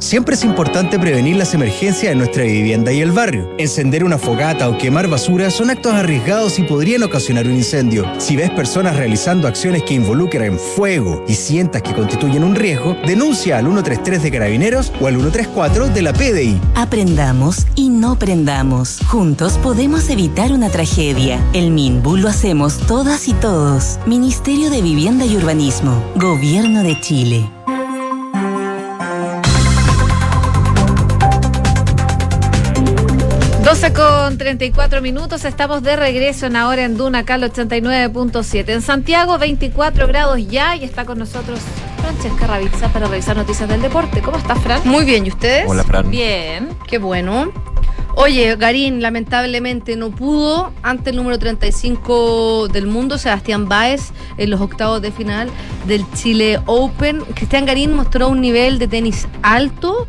Siempre es importante prevenir las emergencias en nuestra vivienda y el barrio. Encender una fogata o quemar basura son actos arriesgados y podrían ocasionar un incendio. Si ves personas realizando acciones que involucran fuego y sientas que constituyen un riesgo, denuncia al 133 de Carabineros o al 134 de la PDI. Aprendamos y no prendamos. Juntos podemos evitar una tragedia. El MINBU lo hacemos todas y todos. Ministerio de Vivienda y Urbanismo. Gobierno de Chile. 12 con 34 minutos, estamos de regreso en ahora en Duna, Cal 89.7. En Santiago, 24 grados ya y está con nosotros Francesca Ravizza para revisar noticias del deporte. ¿Cómo estás, Fran? Muy bien, ¿y ustedes? Hola, Fran. Bien. Qué bueno. Oye, Garín lamentablemente no pudo ante el número 35 del mundo, Sebastián Báez, en los octavos de final del Chile Open. Cristian Garín mostró un nivel de tenis alto.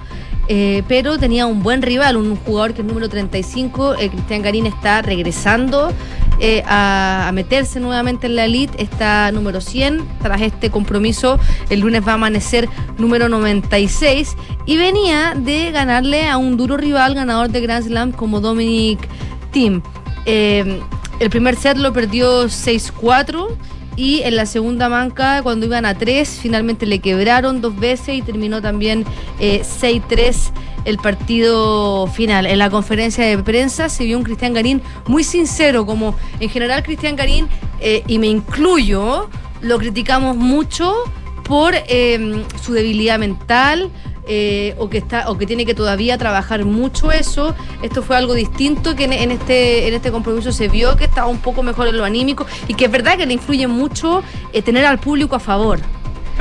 Eh, pero tenía un buen rival, un jugador que es número 35. Eh, Cristian Garín está regresando eh, a, meterse nuevamente en la elite. Está número 100. Tras este compromiso, el lunes va a amanecer número 96. Y venía de ganarle a un duro rival, ganador de Grand Slam como Dominic Thiem. Eh, el primer set lo perdió 6-4 y en la segunda manca, cuando iban a 3, finalmente le quebraron dos veces y terminó también eh, 6-3 el partido final. En la conferencia de prensa se vio un Cristian Garín muy sincero, como en general Cristian Garín, eh, y me incluyo, lo criticamos mucho por eh, su debilidad mental, eh, o que está o que tiene que todavía trabajar mucho eso. Esto fue algo distinto que en, este en este compromiso se vio que estaba un poco mejor en lo anímico y que es verdad que le influye mucho eh, tener al público a favor.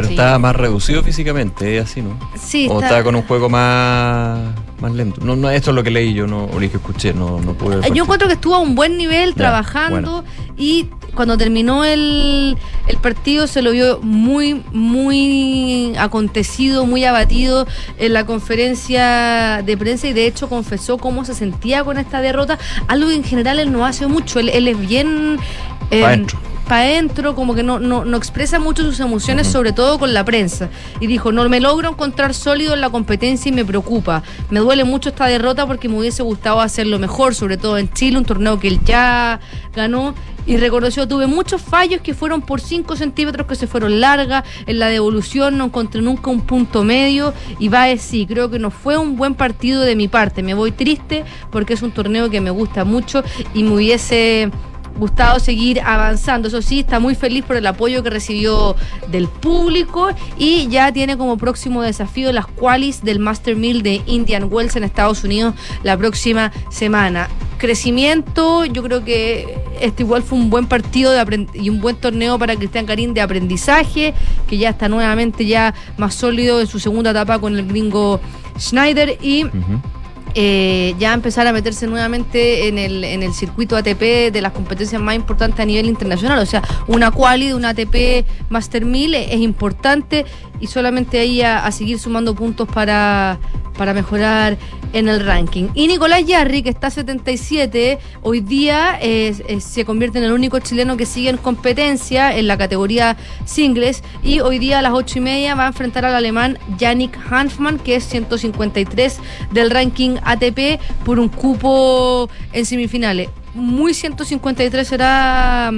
Pero Sí. está más reducido físicamente, ¿eh? así, ¿no? Sí, O está- está con un juego más, más lento. No, no, esto es lo que leí yo, no, o lo que escuché, no, no pude. Yo encuentro que estuvo a un buen nivel Ya, trabajando y cuando terminó el, el partido se lo vio muy, muy acontecido, muy abatido en la conferencia de prensa y de hecho confesó cómo se sentía con esta derrota, algo que en general él no hace mucho, él, él es bien... eh. Para adentro, como que no, no, no expresa mucho sus emociones, sobre todo con la prensa. Y dijo, no me logro encontrar sólido en la competencia y me preocupa. Me duele mucho esta derrota porque me hubiese gustado hacerlo mejor, sobre todo en Chile, un torneo que él ya ganó. Y reconoció, tuve muchos fallos que fueron por 5 centímetros que se fueron largas. En la devolución no encontré nunca un punto medio. Y va a decir, creo que no fue un buen partido de mi parte. Me voy triste porque es un torneo que me gusta mucho y me hubiese gustado seguir avanzando. Eso sí, está muy feliz por el apoyo que recibió del público y ya tiene como próximo desafío las qualis del Master Mill de Indian Wells en Estados Unidos la próxima semana. Crecimiento, yo creo que este igual fue un buen partido de y un buen torneo para Cristian Karim de aprendizaje, que ya está nuevamente ya más sólido en su segunda etapa con el gringo Schneider y eh, ya empezar a meterse nuevamente en el, en el circuito ATP de las competencias más importantes a nivel internacional. O sea, una quali de una ATP Master 1000 es, es importante y solamente ahí a, seguir sumando puntos para, para mejorar en el ranking. Y Nicolás Yarri, que está a 77, hoy día eh, eh, se convierte en el único chileno que sigue en competencia en la categoría singles y hoy día a las 8 y media va a enfrentar al alemán Yannick Hanfmann, que es 153 del ranking ATP por un cupo en semifinales. Muy 153 será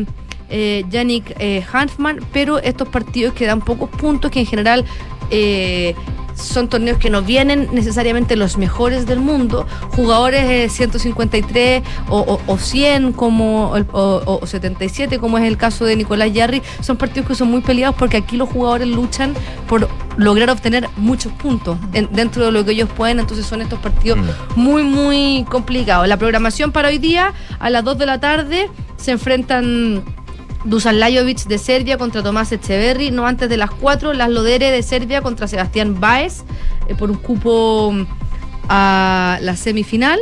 eh, Yannick eh, Hanfmann, pero estos partidos que dan pocos puntos, que en general eh, son torneos que no vienen necesariamente los mejores del mundo, jugadores eh, 153 o, o- o 100 como el- o, o 77 como es el caso de Nicolás Yarri, son partidos que son muy peleados porque aquí los jugadores luchan por lograr obtener muchos puntos en- dentro de lo que ellos pueden, entonces son estos partidos muy muy complicados. La programación para hoy día a las 2 de la tarde se enfrentan Dusan Lajovic de Serbia contra Tomás Echeverry, no antes de las 4, Las Lodere de Serbia contra Sebastián Baez eh, por un cupo mm, a la semifinal.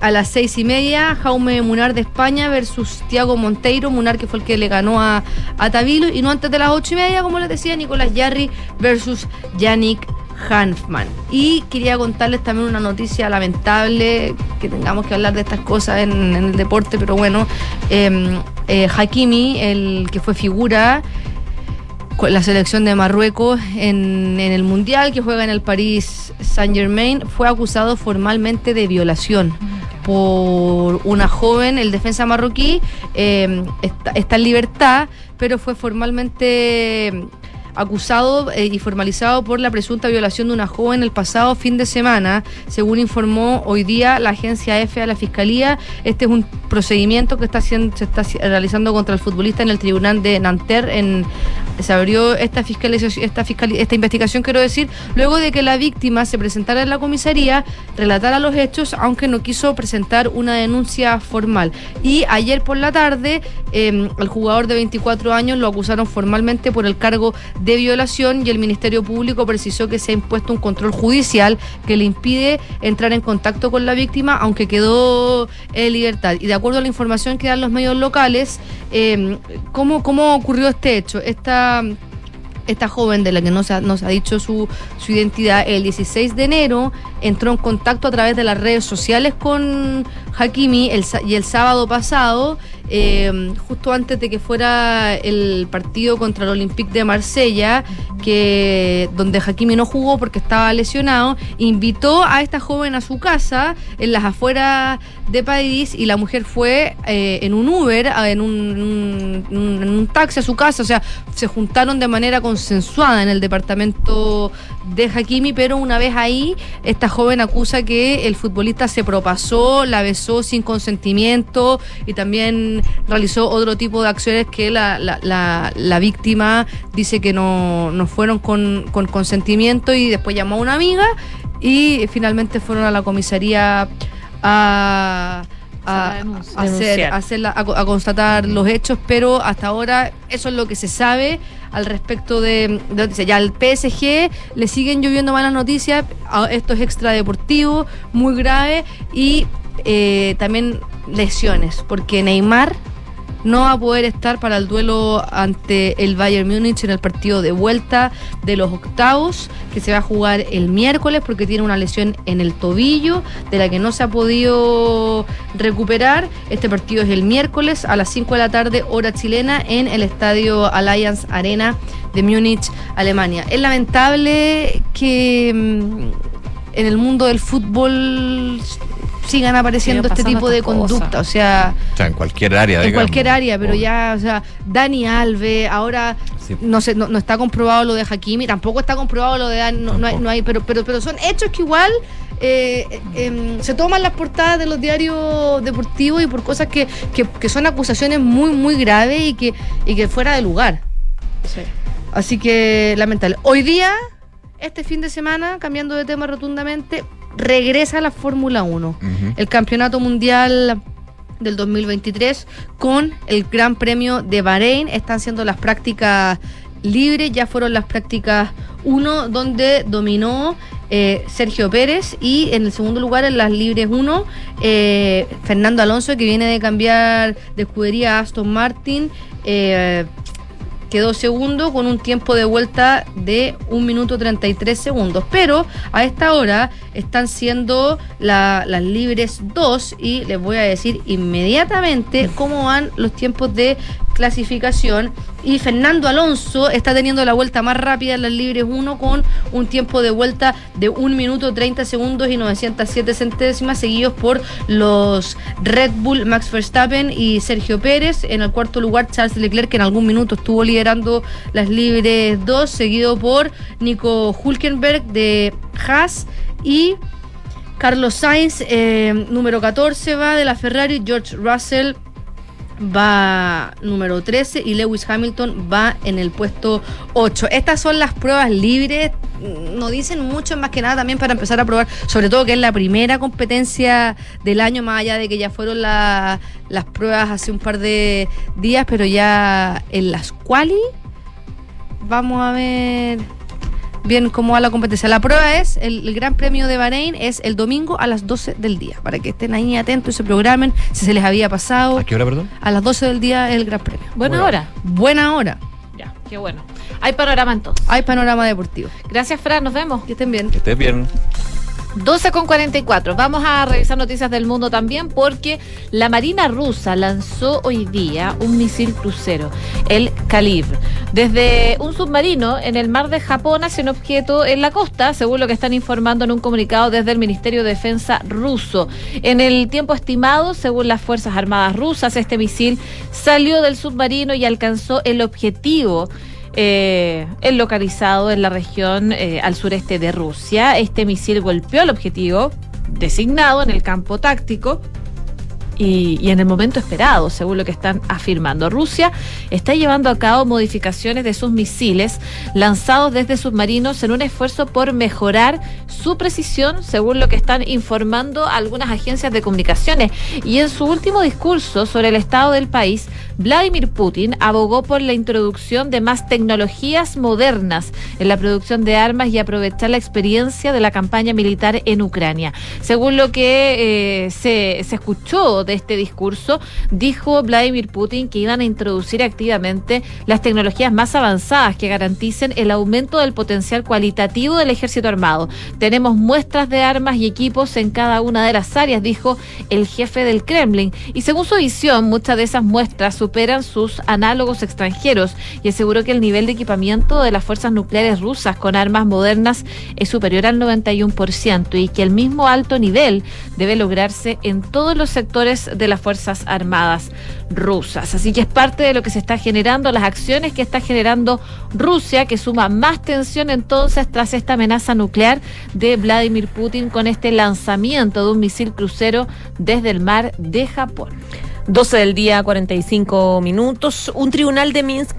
A las seis y media, Jaume Munar de España versus Tiago Monteiro, Munar que fue el que le ganó a, a y no antes de las ocho y media, como les decía, Nicolás Yarri versus Yannick Hanfman. Y quería contarles también una noticia lamentable, que tengamos que hablar de estas cosas en, el deporte, pero bueno, eh, eh, Hakimi, el que fue figura con la selección de Marruecos en, el Mundial que juega en el París Saint Germain, fue acusado formalmente de violación por una joven, el defensa marroquí, eh, está en libertad, pero fue formalmente acusado eh, y formalizado por la presunta violación de una joven el pasado fin de semana, según informó hoy día la agencia F a la Fiscalía. Este es un procedimiento que está haciendo, se está realizando contra el futbolista en el tribunal de Nanterre. Se abrió esta, fiscalización, esta, fiscali- esta investigación, quiero decir, luego de que la víctima se presentara en la comisaría, relatara los hechos, aunque no quiso presentar una denuncia formal. Y ayer por la tarde, eh, el jugador de 24 años lo acusaron formalmente por el cargo de violación y el Ministerio Público precisó que se ha impuesto un control judicial que le impide entrar en contacto con la víctima, aunque quedó en libertad. Y de acuerdo a la información que dan los medios locales, eh, ¿cómo, ¿cómo ocurrió este hecho? Esta esta joven de la que no se ha, no se ha dicho su, su identidad, el 16 de enero entró en contacto a través de las redes sociales con Hakimi el, y el sábado pasado, eh, justo antes de que fuera el partido contra el Olympique de Marsella, que donde Hakimi no jugó porque estaba lesionado, invitó a esta joven a su casa en las afueras de París y la mujer fue eh, en un Uber, en un, en un- en un taxi a su casa, o sea, se juntaron de manera consensuada en el departamento de Hakimi, pero una vez ahí, esta joven acusa que el futbolista se propasó, la besó sin consentimiento y también realizó otro tipo de acciones que la, la- la- la víctima dice que no, no fueron con, con consentimiento y después llamó a una amiga y finalmente fueron a la comisaría a, a, a hacer, a hacer la- a co- a constatar los hechos, pero hasta ahora eso es lo que se sabe al respecto de, de. Ya al PSG le siguen lloviendo malas noticias, esto es extradeportivo, muy grave, y eh, también lesiones, porque Neymar no va a poder estar para el duelo ante el Bayern Múnich en el partido de vuelta de los octavos, que se va a jugar el miércoles porque tiene una lesión en el tobillo de la que no se ha podido recuperar. Este partido es el miércoles a las 5 de la tarde, hora chilena, en el estadio Allianz Arena de Múnich, Alemania. Es lamentable que mm, en el mundo del fútbol sigan apareciendo este tipo de conducta, o sea, O sea, en cualquier área, en digamos. cualquier área, pero ya, o sea, Dani Alves, ahora Sí. no sé, no, no está comprobado lo de Hakimi, tampoco está comprobado lo de Dan, no, no hay, no hay, pero, pero, pero son hechos que igual eh, eh, em, se toman las portadas de los diarios deportivos y por cosas que, que, que son acusaciones muy, muy graves y que, y que fuera de lugar. Así que lamentable. Hoy día, este fin de semana, cambiando de tema rotundamente, regresa la Fórmula 1. El campeonato mundial del 2023 con el Gran Premio de Bahrein. Están siendo las prácticas libres, ya fueron las prácticas 1 donde dominó eh, Sergio Pérez y en el segundo lugar en las libres 1 eh, Fernando Alonso que viene de cambiar de escudería a Aston Martin eh, quedó segundo con un tiempo de vuelta de 1 minuto 33 segundos. Pero a esta hora están siendo la- las libres 2 y les voy a decir inmediatamente cómo van los tiempos de clasificación. Y Fernando Alonso está teniendo la vuelta más rápida en las libres 1 con un tiempo de vuelta de 1 minuto 30 segundos y 907 centésimas, seguidos por los Red Bull Max Verstappen y Sergio Pérez. En el cuarto lugar, Charles Leclerc, que en algún minuto estuvo liderando las libres 2, seguido por Nico Hulkenberg de Haas y Carlos Sainz, eh, número 14 va de la Ferrari, George Russell va número 13 y Lewis Hamilton va en el puesto 8. Estas son las pruebas libres, no dicen mucho más que nada también para empezar a probar, sobre todo que es la primera competencia del año, más allá de que ya fueron la- las pruebas hace un par de días, pero ya en las quali vamos a ver bien cómo va la competencia. La prueba es, el, el Gran Premio de Bahrein es el domingo a las 12 del día, para que estén ahí atentos y se programen si se les había pasado. ¿A qué hora, perdón? A las 12 del día el Gran Premio. Buena hora. Buena hora. Ya, qué bueno. Hay panorama entonces. Hay panorama deportivo. Gracias, Fran. Nos vemos. Que estén bien. Que estés bien. 12 con 44. Vamos a revisar noticias del mundo también porque la Marina rusa lanzó hoy día un misil crucero, el Kalib, desde un submarino en el mar de Japón hacia un objeto en la costa, según lo que están informando en un comunicado desde el Ministerio de Defensa ruso. En el tiempo estimado, según las Fuerzas Armadas rusas, este misil salió del submarino y alcanzó el objetivo eh, el localizado en la región eh, al sureste de Rusia. Este misil golpeó el objetivo designado en el campo táctico. Y en el momento esperado, según lo que están afirmando. Rusia está llevando a cabo modificaciones de sus misiles lanzados desde submarinos en un esfuerzo por mejorar su precisión, según lo que están informando algunas agencias de comunicaciones. Y en su último discurso sobre el estado del país, Vladimir Putin abogó por la introducción de más tecnologías modernas en la producción de armas y aprovechar la experiencia de la campaña militar en Ucrania. Según lo que eh, se, se escuchó de este discurso, dijo Vladimir Putin que iban a introducir activamente las tecnologías más avanzadas que garanticen el aumento del potencial cualitativo del ejército armado. Tenemos muestras de armas y equipos en cada una de las áreas, dijo el jefe del Kremlin. Y según su visión, muchas de esas muestras superan sus análogos extranjeros y aseguró que el nivel de equipamiento de las fuerzas nucleares rusas con armas modernas es superior al 91% y que el mismo alto nivel debe lograrse en todos los sectores de las Fuerzas Armadas rusas. Así que es parte de lo que se está generando, las acciones que está generando Rusia, que suma más tensión entonces tras esta amenaza nuclear de Vladimir Putin con este lanzamiento de un misil crucero desde el mar de Japón. 12 del día, 45 minutos. Un tribunal de Minsk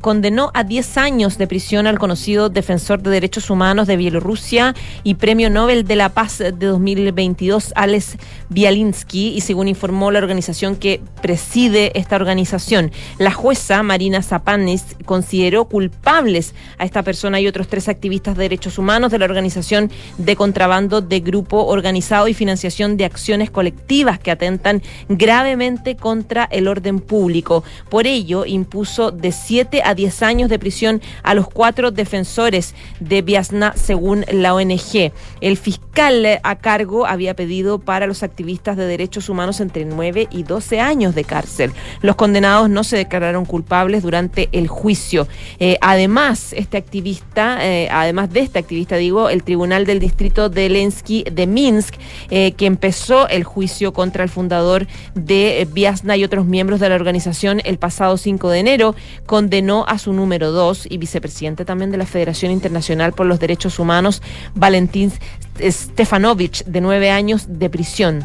condenó a 10 años de prisión al conocido defensor de derechos humanos de Bielorrusia y premio Nobel de la Paz de 2022, Alex Bialinsky, y según informó la organización que preside esta organización, la jueza Marina Zapanis consideró culpables a esta persona y otros tres activistas de derechos humanos de la organización de contrabando de grupo organizado y financiación de acciones colectivas que atentan gravemente contra el orden público. Por ello, impuso de 7 a 10 años de prisión a los cuatro defensores de Viasna, según la ONG. El fiscal a cargo había pedido para los activistas de derechos humanos entre 9 y 12 años de cárcel. Los condenados no se declararon culpables durante el juicio. Eh, además, este activista, eh, además de este activista, digo, el Tribunal del Distrito de Lensky de Minsk, eh, que empezó el juicio contra el fundador de Viasna y otros miembros de la organización el pasado 5 de enero, condenó a su número 2 y vicepresidente también de la Federación Internacional por los Derechos Humanos, Valentín Stefanovich, de nueve años de prisión.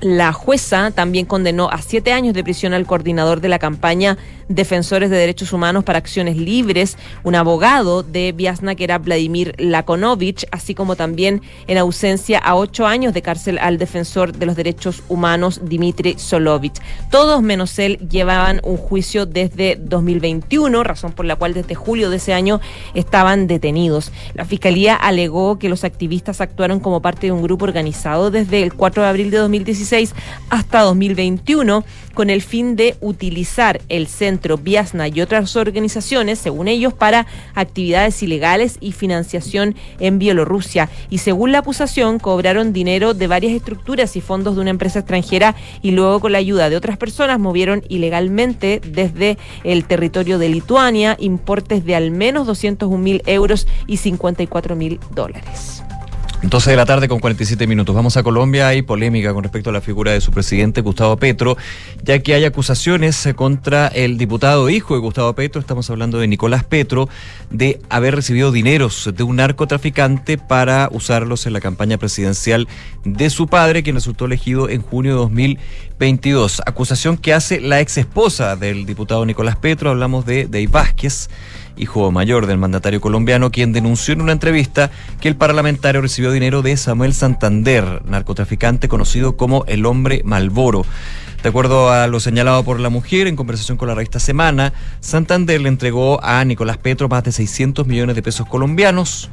La jueza también condenó a siete años de prisión al coordinador de la campaña Defensores de Derechos Humanos para Acciones Libres, un abogado de Viasna que era Vladimir Lakonovich, así como también en ausencia a ocho años de cárcel al defensor de los derechos humanos Dimitri Solovich. Todos menos él llevaban un juicio desde 2021, razón por la cual desde julio de ese año estaban detenidos. La fiscalía alegó que los activistas actuaron como parte de un grupo organizado desde el 4 de abril de 2016 hasta 2021 con el fin de utilizar el centro Y otras organizaciones, según ellos, para actividades ilegales y financiación en Bielorrusia. Y según la acusación, cobraron dinero de varias estructuras y fondos de una empresa extranjera y luego con la ayuda de otras personas movieron ilegalmente desde el territorio de Lituania importes de al menos 201 mil euros y 54 mil dólares. 12 de la tarde con 47 minutos. Vamos a Colombia. Hay polémica con respecto a la figura de su presidente, Gustavo Petro, ya que hay acusaciones eh, contra el diputado hijo de Gustavo Petro, estamos hablando de Nicolás Petro, de haber recibido dineros de un narcotraficante para usarlos en la campaña presidencial de su padre, quien resultó elegido en junio de 2022. Acusación que hace la ex esposa del diputado Nicolás Petro, hablamos de Dave Vázquez hijo mayor del mandatario colombiano, quien denunció en una entrevista que el parlamentario recibió dinero de Samuel Santander, narcotraficante conocido como el hombre Malboro. De acuerdo a lo señalado por la mujer en conversación con la revista Semana, Santander le entregó a Nicolás Petro más de 600 millones de pesos colombianos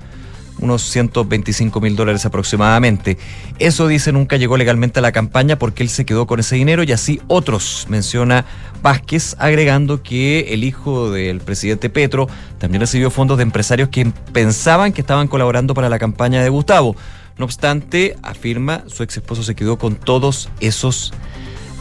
unos 125 mil dólares aproximadamente. Eso dice nunca llegó legalmente a la campaña porque él se quedó con ese dinero y así otros, menciona Vázquez, agregando que el hijo del presidente Petro también recibió fondos de empresarios que pensaban que estaban colaborando para la campaña de Gustavo. No obstante, afirma, su ex esposo se quedó con todos esos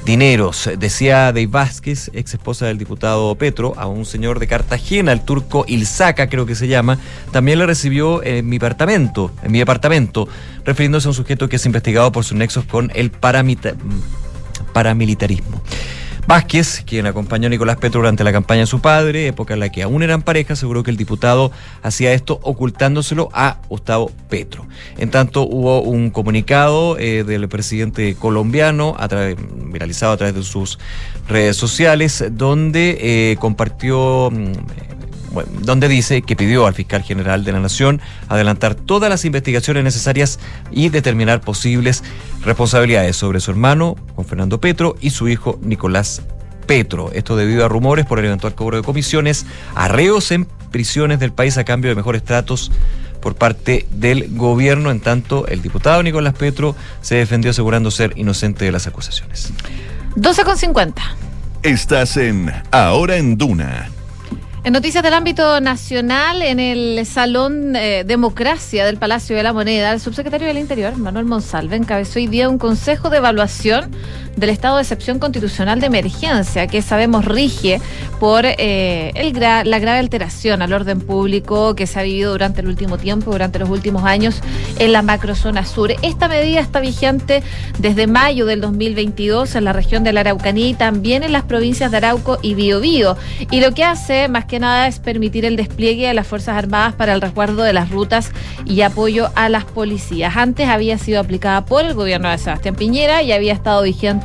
dineros. Decía Dave Vázquez, ex esposa del diputado Petro, a un señor de Cartagena, el turco Ilzaca, creo que se llama, también le recibió en mi apartamento, en mi departamento, refiriéndose a un sujeto que es investigado por sus nexos con el paramilitarismo. Vázquez, quien acompañó a Nicolás Petro durante la campaña de su padre, época en la que aún eran pareja, aseguró que el diputado hacía esto ocultándoselo a Gustavo Petro. En tanto, hubo un comunicado eh, del presidente colombiano, viralizado a través de sus redes sociales, donde eh, compartió mm, donde dice que pidió al fiscal general de la Nación adelantar todas las investigaciones necesarias y determinar posibles responsabilidades sobre su hermano, Juan Fernando Petro, y su hijo, Nicolás Petro. Esto debido a rumores por el eventual cobro de comisiones, arreos en prisiones del país a cambio de mejores tratos por parte del gobierno. En tanto, el diputado Nicolás Petro se defendió asegurando ser inocente de las acusaciones. 12 con 50. Estás en Ahora en Duna en noticias del ámbito nacional, en el Salón eh, Democracia del Palacio de la Moneda, el subsecretario del Interior, Manuel Monsalve, encabezó hoy día un consejo de evaluación del estado de excepción constitucional de emergencia, que sabemos rige por eh, el la grave alteración al orden público que se ha vivido durante el último tiempo, durante los últimos años en la macrozona sur. Esta medida está vigente desde mayo del 2022 en la región de la Araucanía y también en las provincias de Arauco y Biobío. Y lo que hace más que nada es permitir el despliegue de las Fuerzas Armadas para el resguardo de las rutas y apoyo a las policías. Antes había sido aplicada por el gobierno de Sebastián Piñera y había estado vigente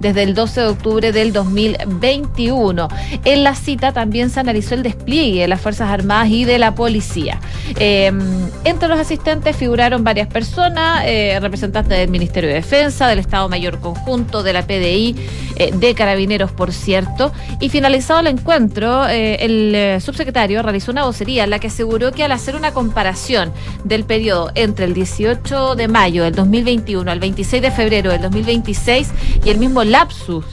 desde el 12 de octubre del 2021. En la cita también se analizó el despliegue de las Fuerzas Armadas y de la policía. Em, entre los asistentes figuraron varias personas, eh, representantes del Ministerio de Defensa, del Estado Mayor Conjunto, de la PDI, eh, de Carabineros, por cierto. Y finalizado el encuentro, eh, el subsecretario realizó una vocería en la que aseguró que al hacer una comparación del periodo entre el 18 de mayo del 2021 al 26 de febrero del 2026 y el mismo lapsus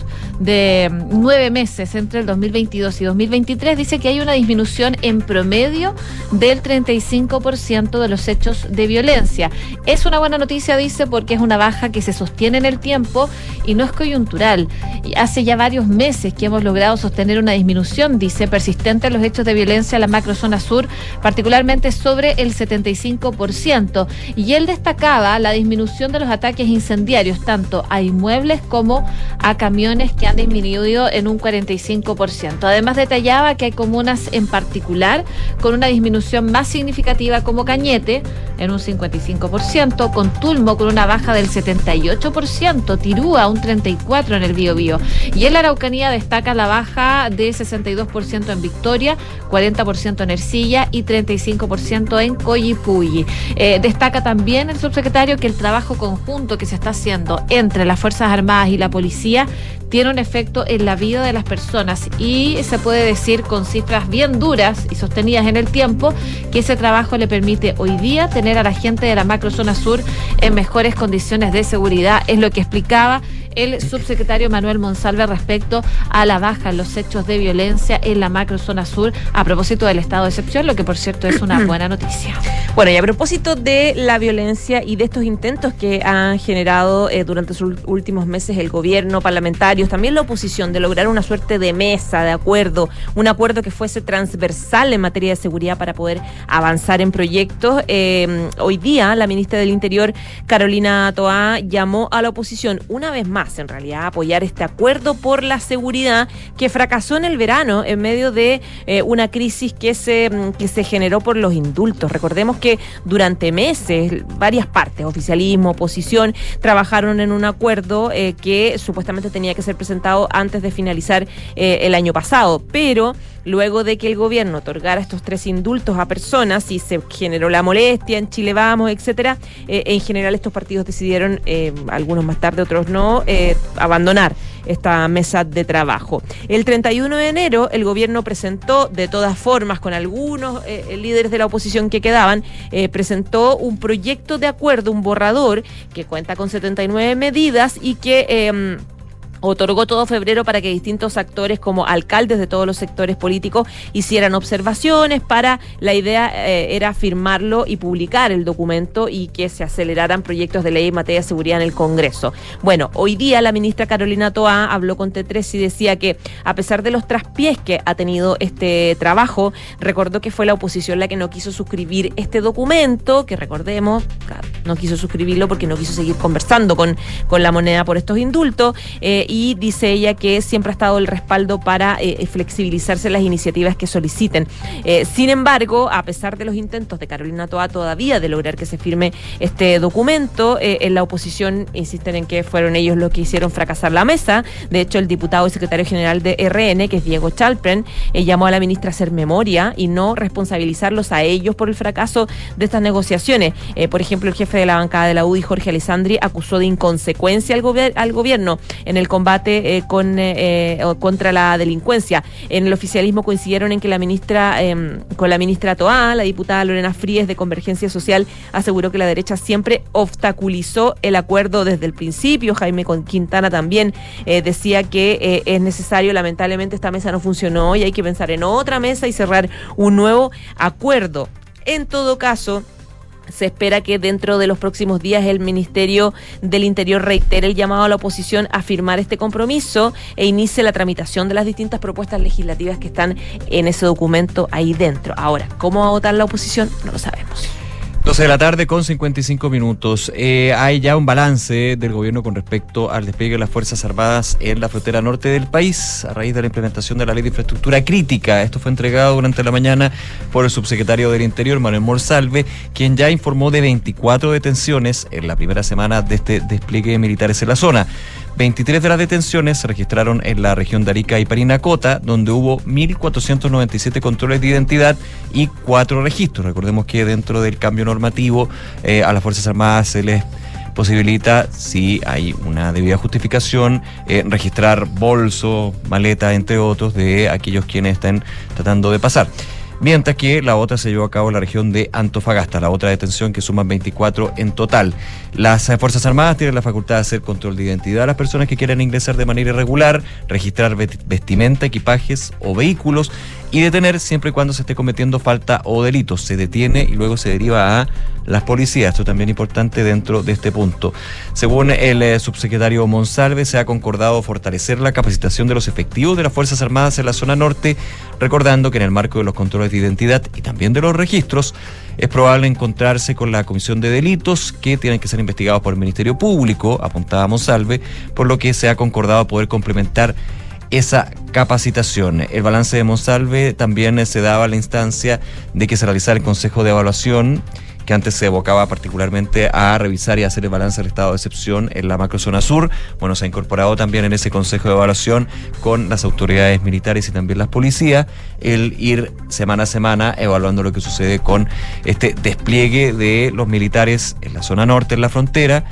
de nueve meses entre el 2022 y 2023 dice que hay una disminución en promedio del 35% de los hechos de violencia. Es una buena noticia, dice, porque es una baja que se sostiene en el tiempo y no es coyuntural. Hace ya varios meses que hemos logrado sostener una disminución, dice, persistente en los hechos de violencia en la macrozona sur, particularmente sobre el 75%. Y él destacaba la disminución de los ataques incendiarios, tanto a inmuebles como a camiones que han disminuido en un 45%. Además detallaba que hay comunas en particular con una disminución más significativa como Cañete en un 55%, con Tulmo con una baja del 78%, Tirúa un 34% en el Biobío. Y en la Araucanía destaca la baja de 62% en Victoria, 40% en Ercilla y 35% en Coyipulli. Eh, destaca también el subsecretario que el trabajo conjunto que se está haciendo entre las Fuerzas Armadas y la policía tiene un efecto en la vida de las personas y se puede decir con cifras bien duras y sostenidas en el tiempo que ese trabajo le permite hoy día tener a la gente de la macrozona sur en mejores condiciones de seguridad, es lo que explicaba el subsecretario Manuel Monsalve respecto a la baja en los hechos de violencia en la macrozona sur a propósito del estado de excepción, lo que por cierto es una [CLEARS THROAT] buena noticia. Bueno, y a propósito de la violencia y de estos intentos que han generado eh, durante sus últimos meses el gobierno, parlamentarios, también la oposición, de lograr una suerte de mesa, de acuerdo, un acuerdo que fuese transversal en materia de seguridad para poder avanzar en proyectos. Eh, hoy día, la ministra del Interior, Carolina Toá, llamó a la oposición una vez más, en realidad, apoyar este acuerdo por la seguridad que fracasó en el verano en medio de eh, una crisis que se, mm, que se generó por los indultos. Recordemos que durante meses varias partes, oficialismo, oposición, trabajaron en un acuerdo eh, que supuestamente tenía que ser presentado antes de finalizar eh, el año pasado, pero luego de que el gobierno otorgara estos tres indultos a personas y se generó la molestia en Chile Vamos, etcétera, en general estos partidos decidieron, algunos más tarde, otros no, eh, abandonar esta mesa de trabajo. El 31 de enero el gobierno presentó, de todas formas, con algunos eh, líderes de la oposición que quedaban, eh, presentó un proyecto de acuerdo, un borrador que cuenta con 79 medidas y que... Otorgó todo febrero para que distintos actores como alcaldes de todos los sectores políticos hicieran observaciones para la idea eh, era firmarlo y publicar el documento y que se aceleraran proyectos de ley en materia de seguridad en el Congreso. Bueno, hoy día la ministra Carolina Toa habló con T3 y decía que a pesar de los traspiés que ha tenido este trabajo, recordó que fue la oposición la que no quiso suscribir este documento, que recordemos, no quiso suscribirlo porque no quiso seguir conversando con, con la moneda por estos indultos. Eh, y dice ella que siempre ha estado el respaldo para eh, flexibilizarse las iniciativas que soliciten. Eh, sin embargo, a pesar de los intentos de Carolina Toa todavía de lograr que se firme este documento, eh, en la oposición insisten en que fueron ellos los que hicieron fracasar la mesa. De hecho, el diputado y secretario general de RN, que es Diego Chalpren, eh, llamó a la ministra a hacer memoria y no responsabilizarlos a ellos por el fracaso de estas negociaciones. Eh, por ejemplo, el jefe de la bancada de la UDI, Jorge Alessandri, acusó de inconsecuencia al, al gobierno en el combate eh, con, eh, eh, contra la delincuencia. En el oficialismo coincidieron en que la ministra, eh, con la ministra Toá, la diputada Lorena Fríes de Convergencia Social, aseguró que la derecha siempre obstaculizó el acuerdo desde el principio. Jaime Con- Quintana también decía que es necesario, lamentablemente esta mesa no funcionó y hay que pensar en otra mesa y cerrar un nuevo acuerdo. En todo caso, se espera que dentro de los próximos días el Ministerio del Interior reitere el llamado a la oposición a firmar este compromiso e inicie la tramitación de las distintas propuestas legislativas que están en ese documento ahí dentro. Ahora, ¿cómo va a votar la oposición? No lo sabemos. 12 de la tarde con 55 minutos. Eh, hay ya un balance del gobierno con respecto al despliegue de las Fuerzas Armadas en la frontera norte del país a raíz de la implementación de la ley de infraestructura crítica. Esto fue entregado durante la mañana por el subsecretario del Interior, Manuel Morsalve, quien ya informó de 24 detenciones en la primera semana de este despliegue de militares en la zona. 23 de las detenciones se registraron en la región de Arica y Parinacota, donde hubo 1.497 controles de identidad y cuatro registros. Recordemos que dentro del cambio normativo eh, a las Fuerzas Armadas se les posibilita, si hay una debida justificación, eh, registrar bolso, maleta, entre otros, de aquellos quienes estén tratando de pasar. Mientras que la otra se llevó a cabo en la región de Antofagasta, la otra detención que suman 24 en total. Las eh, Fuerzas Armadas tienen la facultad de hacer control de identidad a las personas que quieran ingresar de manera irregular, registrar vesti- vestimenta, equipajes o vehículos y detener siempre y cuando se esté cometiendo falta o delito. Se detiene y luego se deriva a las policías. Esto también importante dentro de este punto. Según el eh, subsecretario Monsalve, se ha concordado fortalecer la capacitación de los efectivos de las Fuerzas Armadas en la zona norte, recordando que en el marco de los controles de identidad y también de los registros, es probable encontrarse con la comisión de delitos que tienen que ser investigados por el Ministerio Público, apuntaba Monsalve, por lo que se ha concordado poder complementar esa capacitación. El balance de Monsalve también se daba la instancia de que se realizara el Consejo de Evaluación que antes se evocaba particularmente a revisar y hacer el balance del estado de excepción en la macrozona sur. Bueno, se ha incorporado también en ese Consejo de Evaluación con las autoridades militares y también las policías el ir semana a semana evaluando lo que sucede con este despliegue de los militares en la zona norte, en la frontera,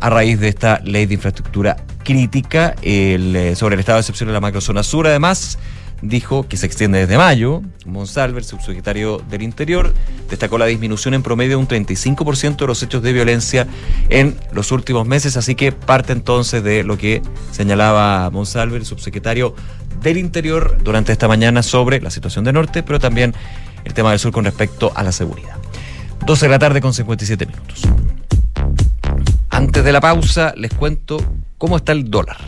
a raíz de esta ley de infraestructura crítica eh, sobre el estado de excepción en la macrozona sur. Además, dijo que se extiende desde mayo. Monsalver, subsecretario del Interior, destacó la disminución en promedio de un 35% de los hechos de violencia en los últimos meses, así que parte entonces de lo que señalaba Monsalver, subsecretario del Interior, durante esta mañana sobre la situación del norte, pero también el tema del sur con respecto a la seguridad. 12 de la tarde con 57 minutos. Antes de la pausa, les cuento cómo está el dólar.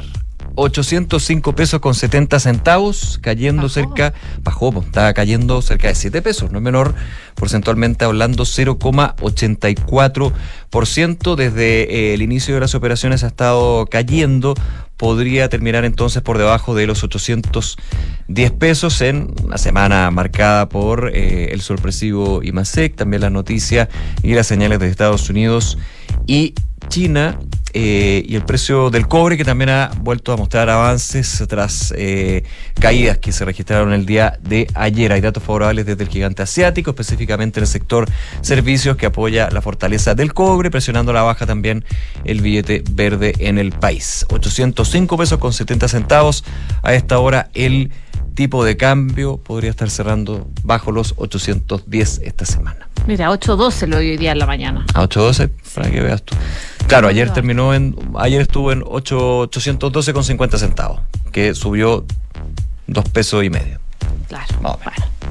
805 pesos con 70 centavos, cayendo cerca, bajó, pues, estaba cayendo cerca de 7 pesos, no es menor, porcentualmente hablando 0,84%. Desde eh, el inicio de las operaciones ha estado cayendo, podría terminar entonces por debajo de los 810 pesos en una semana marcada por eh, el sorpresivo IMASEC, también las noticias y las señales de Estados Unidos y China eh, y el precio del cobre que también ha vuelto a mostrar avances tras eh, caídas que se registraron el día de ayer. Hay datos favorables desde el gigante asiático, específicamente en el sector servicios que apoya la fortaleza del cobre, presionando la baja también el billete verde en el país. 805 pesos con 70 centavos. A esta hora el tipo de cambio podría estar cerrando bajo los 810 esta semana. Mira, 8.12 lo vi hoy día en la mañana. A 8.12, para que veas tú. Claro, ayer terminó en. Ayer estuvo en 8, 812,50 centavos, que subió dos pesos y medio. Claro. Bueno,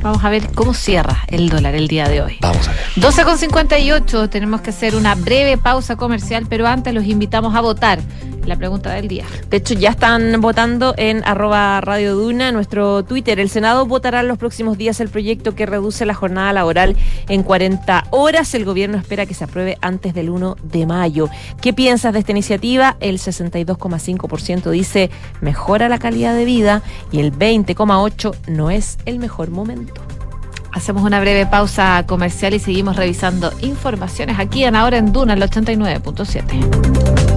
vamos a ver cómo cierra el dólar el día de hoy. Vamos a ver. 12,58. Tenemos que hacer una breve pausa comercial, pero antes los invitamos a votar la pregunta del día. De hecho, ya están votando en arroba Radio Duna, nuestro Twitter. El Senado votará en los próximos días el proyecto que reduce la jornada laboral en 40 horas. El gobierno espera que se apruebe antes del 1 de mayo. ¿Qué piensas de esta iniciativa? El 62,5% dice mejora la calidad de vida y el 20,8% no es el mejor momento. Hacemos una breve pausa comercial y seguimos revisando informaciones aquí en Ahora en Duna, el 89.7.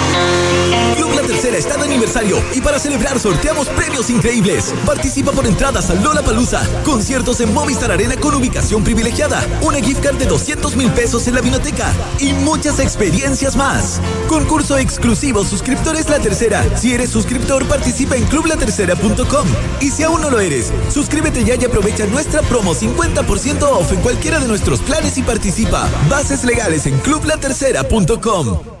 Está de aniversario y para celebrar sorteamos premios increíbles. Participa por entradas a Lola Palusa, conciertos en Movistar Arena con ubicación privilegiada, una gift card de 200 mil pesos en la biblioteca y muchas experiencias más. Concurso exclusivo Suscriptores La Tercera. Si eres suscriptor, participa en clublatercera.com. Y si aún no lo eres, suscríbete ya y aprovecha nuestra promo 50% off en cualquiera de nuestros planes y participa. Bases legales en clublatercera.com.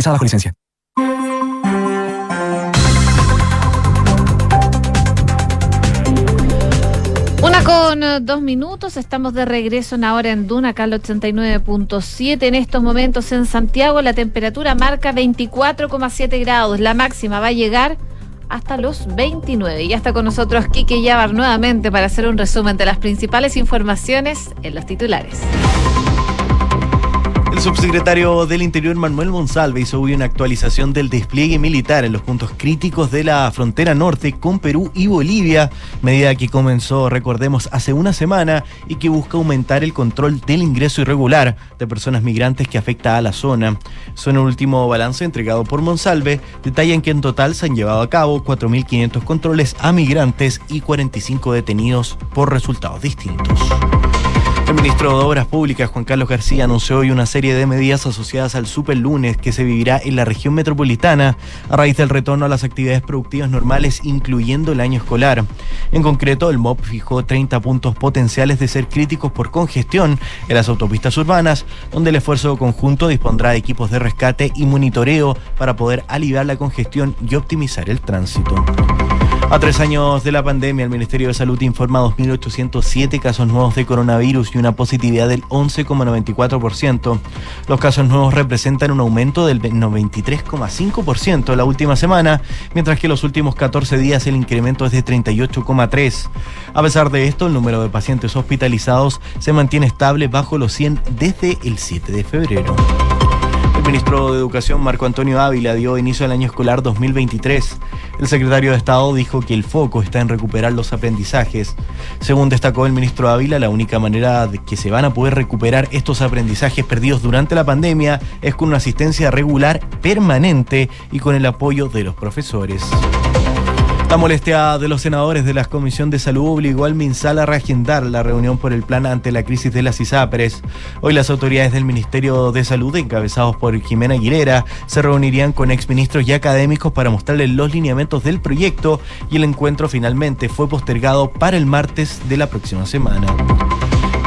Una con eh, dos minutos, estamos de regreso en ahora en Duna, acá al 89.7. En estos momentos en Santiago la temperatura marca 24,7 grados. La máxima va a llegar hasta los 29. Y ya está con nosotros Quique Yavar nuevamente para hacer un resumen de las principales informaciones en los titulares. Subsecretario del Interior Manuel Monsalve hizo hoy una actualización del despliegue militar en los puntos críticos de la frontera norte con Perú y Bolivia, medida que comenzó, recordemos, hace una semana y que busca aumentar el control del ingreso irregular de personas migrantes que afecta a la zona. Son el último balance entregado por Monsalve, detallan que en total se han llevado a cabo 4.500 controles a migrantes y 45 detenidos por resultados distintos. Ministro de Obras Públicas, Juan Carlos García, anunció hoy una serie de medidas asociadas al superlunes que se vivirá en la región metropolitana a raíz del retorno a las actividades productivas normales, incluyendo el año escolar. En concreto, el MOP fijó 30 puntos potenciales de ser críticos por congestión en las autopistas urbanas, donde el esfuerzo conjunto dispondrá de equipos de rescate y monitoreo para poder aliviar la congestión y optimizar el tránsito. A tres años de la pandemia, el Ministerio de Salud informa 2.807 casos nuevos de coronavirus y una positividad del 11,94%. Los casos nuevos representan un aumento del 93,5% la última semana, mientras que en los últimos 14 días el incremento es de 38,3%. A pesar de esto, el número de pacientes hospitalizados se mantiene estable bajo los 100 desde el 7 de febrero. El ministro de Educación, Marco Antonio Ávila, dio inicio al año escolar 2023. El secretario de Estado dijo que el foco está en recuperar los aprendizajes. Según destacó el ministro Ávila, la única manera de que se van a poder recuperar estos aprendizajes perdidos durante la pandemia es con una asistencia regular, permanente y con el apoyo de los profesores. La molestia de los senadores de la Comisión de Salud obligó al MinSal a reagendar la reunión por el plan ante la crisis de las ISAPRES. Hoy las autoridades del Ministerio de Salud, encabezados por Jimena Aguilera, se reunirían con exministros y académicos para mostrarles los lineamientos del proyecto y el encuentro finalmente fue postergado para el martes de la próxima semana.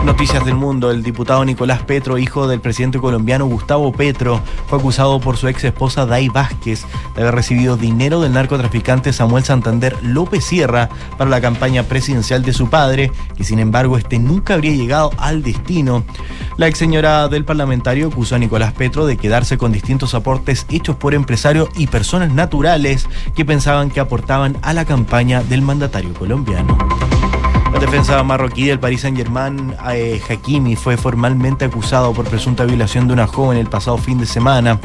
Noticias del mundo. El diputado Nicolás Petro, hijo del presidente colombiano Gustavo Petro, fue acusado por su ex esposa Day Vázquez de haber recibido dinero del narcotraficante Samuel Santander López Sierra para la campaña presidencial de su padre, que sin embargo este nunca habría llegado al destino. La ex señora del parlamentario acusó a Nicolás Petro de quedarse con distintos aportes hechos por empresarios y personas naturales que pensaban que aportaban a la campaña del mandatario colombiano. La defensa marroquí del Paris Saint-Germain, eh, Hakimi, fue formalmente acusado por presunta violación de una joven el pasado fin de semana.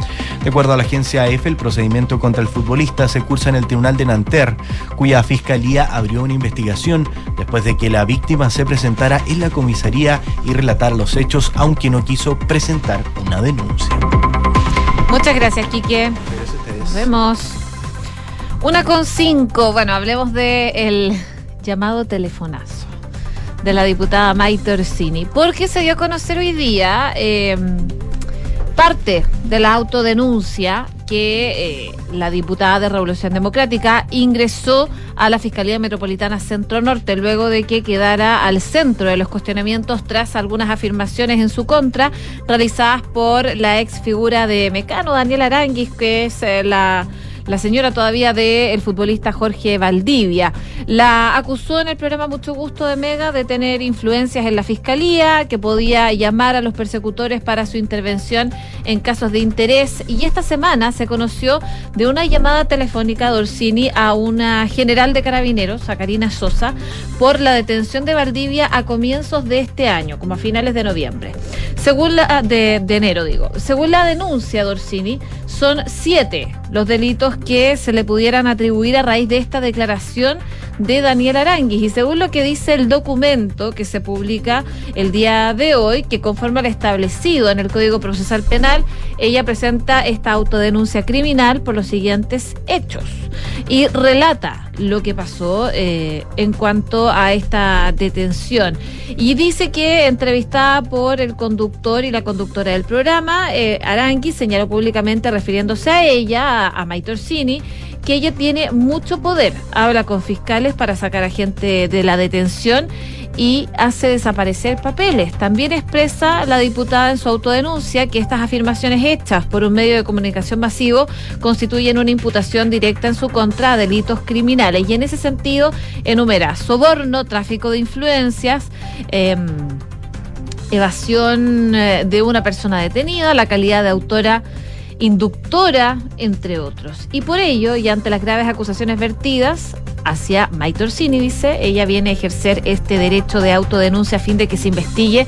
De acuerdo a la agencia EFE, el procedimiento contra el futbolista se cursa en el Tribunal de Nanterre, cuya fiscalía abrió una investigación después de que la víctima se presentara en la comisaría y relatara los hechos, aunque no quiso presentar una denuncia. Muchas gracias, Quique. Nos vemos. Una con cinco. Bueno, hablemos de el llamado telefonazo de la diputada Maite Orsini, porque se dio a conocer hoy día eh, parte de la autodenuncia que eh, la diputada de Revolución Democrática ingresó a la Fiscalía Metropolitana Centro Norte luego de que quedara al centro de los cuestionamientos tras algunas afirmaciones en su contra realizadas por la ex figura de Mecano, Daniel Aranguis, que es eh, la la señora todavía del futbolista Jorge Valdivia. La acusó en el programa Mucho Gusto de Mega de tener influencias en la fiscalía, que podía llamar a los persecutores para su intervención en casos de interés. Y esta semana se conoció de una llamada telefónica de Orsini a una general de carabineros, a Karina Sosa, por la detención de Valdivia a comienzos de este año, como a finales de noviembre. Según la de, de enero, digo. Según la denuncia de Orsini, son siete los delitos que se le pudieran atribuir a raíz de esta declaración de Daniel Aranguis. Y según lo que dice el documento que se publica el día de hoy, que conforme al establecido en el Código Procesal Penal, ella presenta esta autodenuncia criminal por los siguientes hechos y relata lo que pasó eh, en cuanto a esta detención. Y dice que, entrevistada por el conductor y la conductora del programa, eh, Aranguis señaló públicamente, refiriéndose a ella, a, a Maite Orsini, que ella tiene mucho poder. Habla con fiscales para sacar a gente de la detención y hace desaparecer papeles. También expresa la diputada en su autodenuncia que estas afirmaciones hechas por un medio de comunicación masivo constituyen una imputación directa en su contra a delitos criminales y en ese sentido enumera soborno, tráfico de influencias, eh, evasión eh, de una persona detenida, la calidad de autora inductora, entre otros. Y por ello, y ante las graves acusaciones vertidas hacia Maite Orsini, dice, ella viene a ejercer este derecho de autodenuncia a fin de que se investigue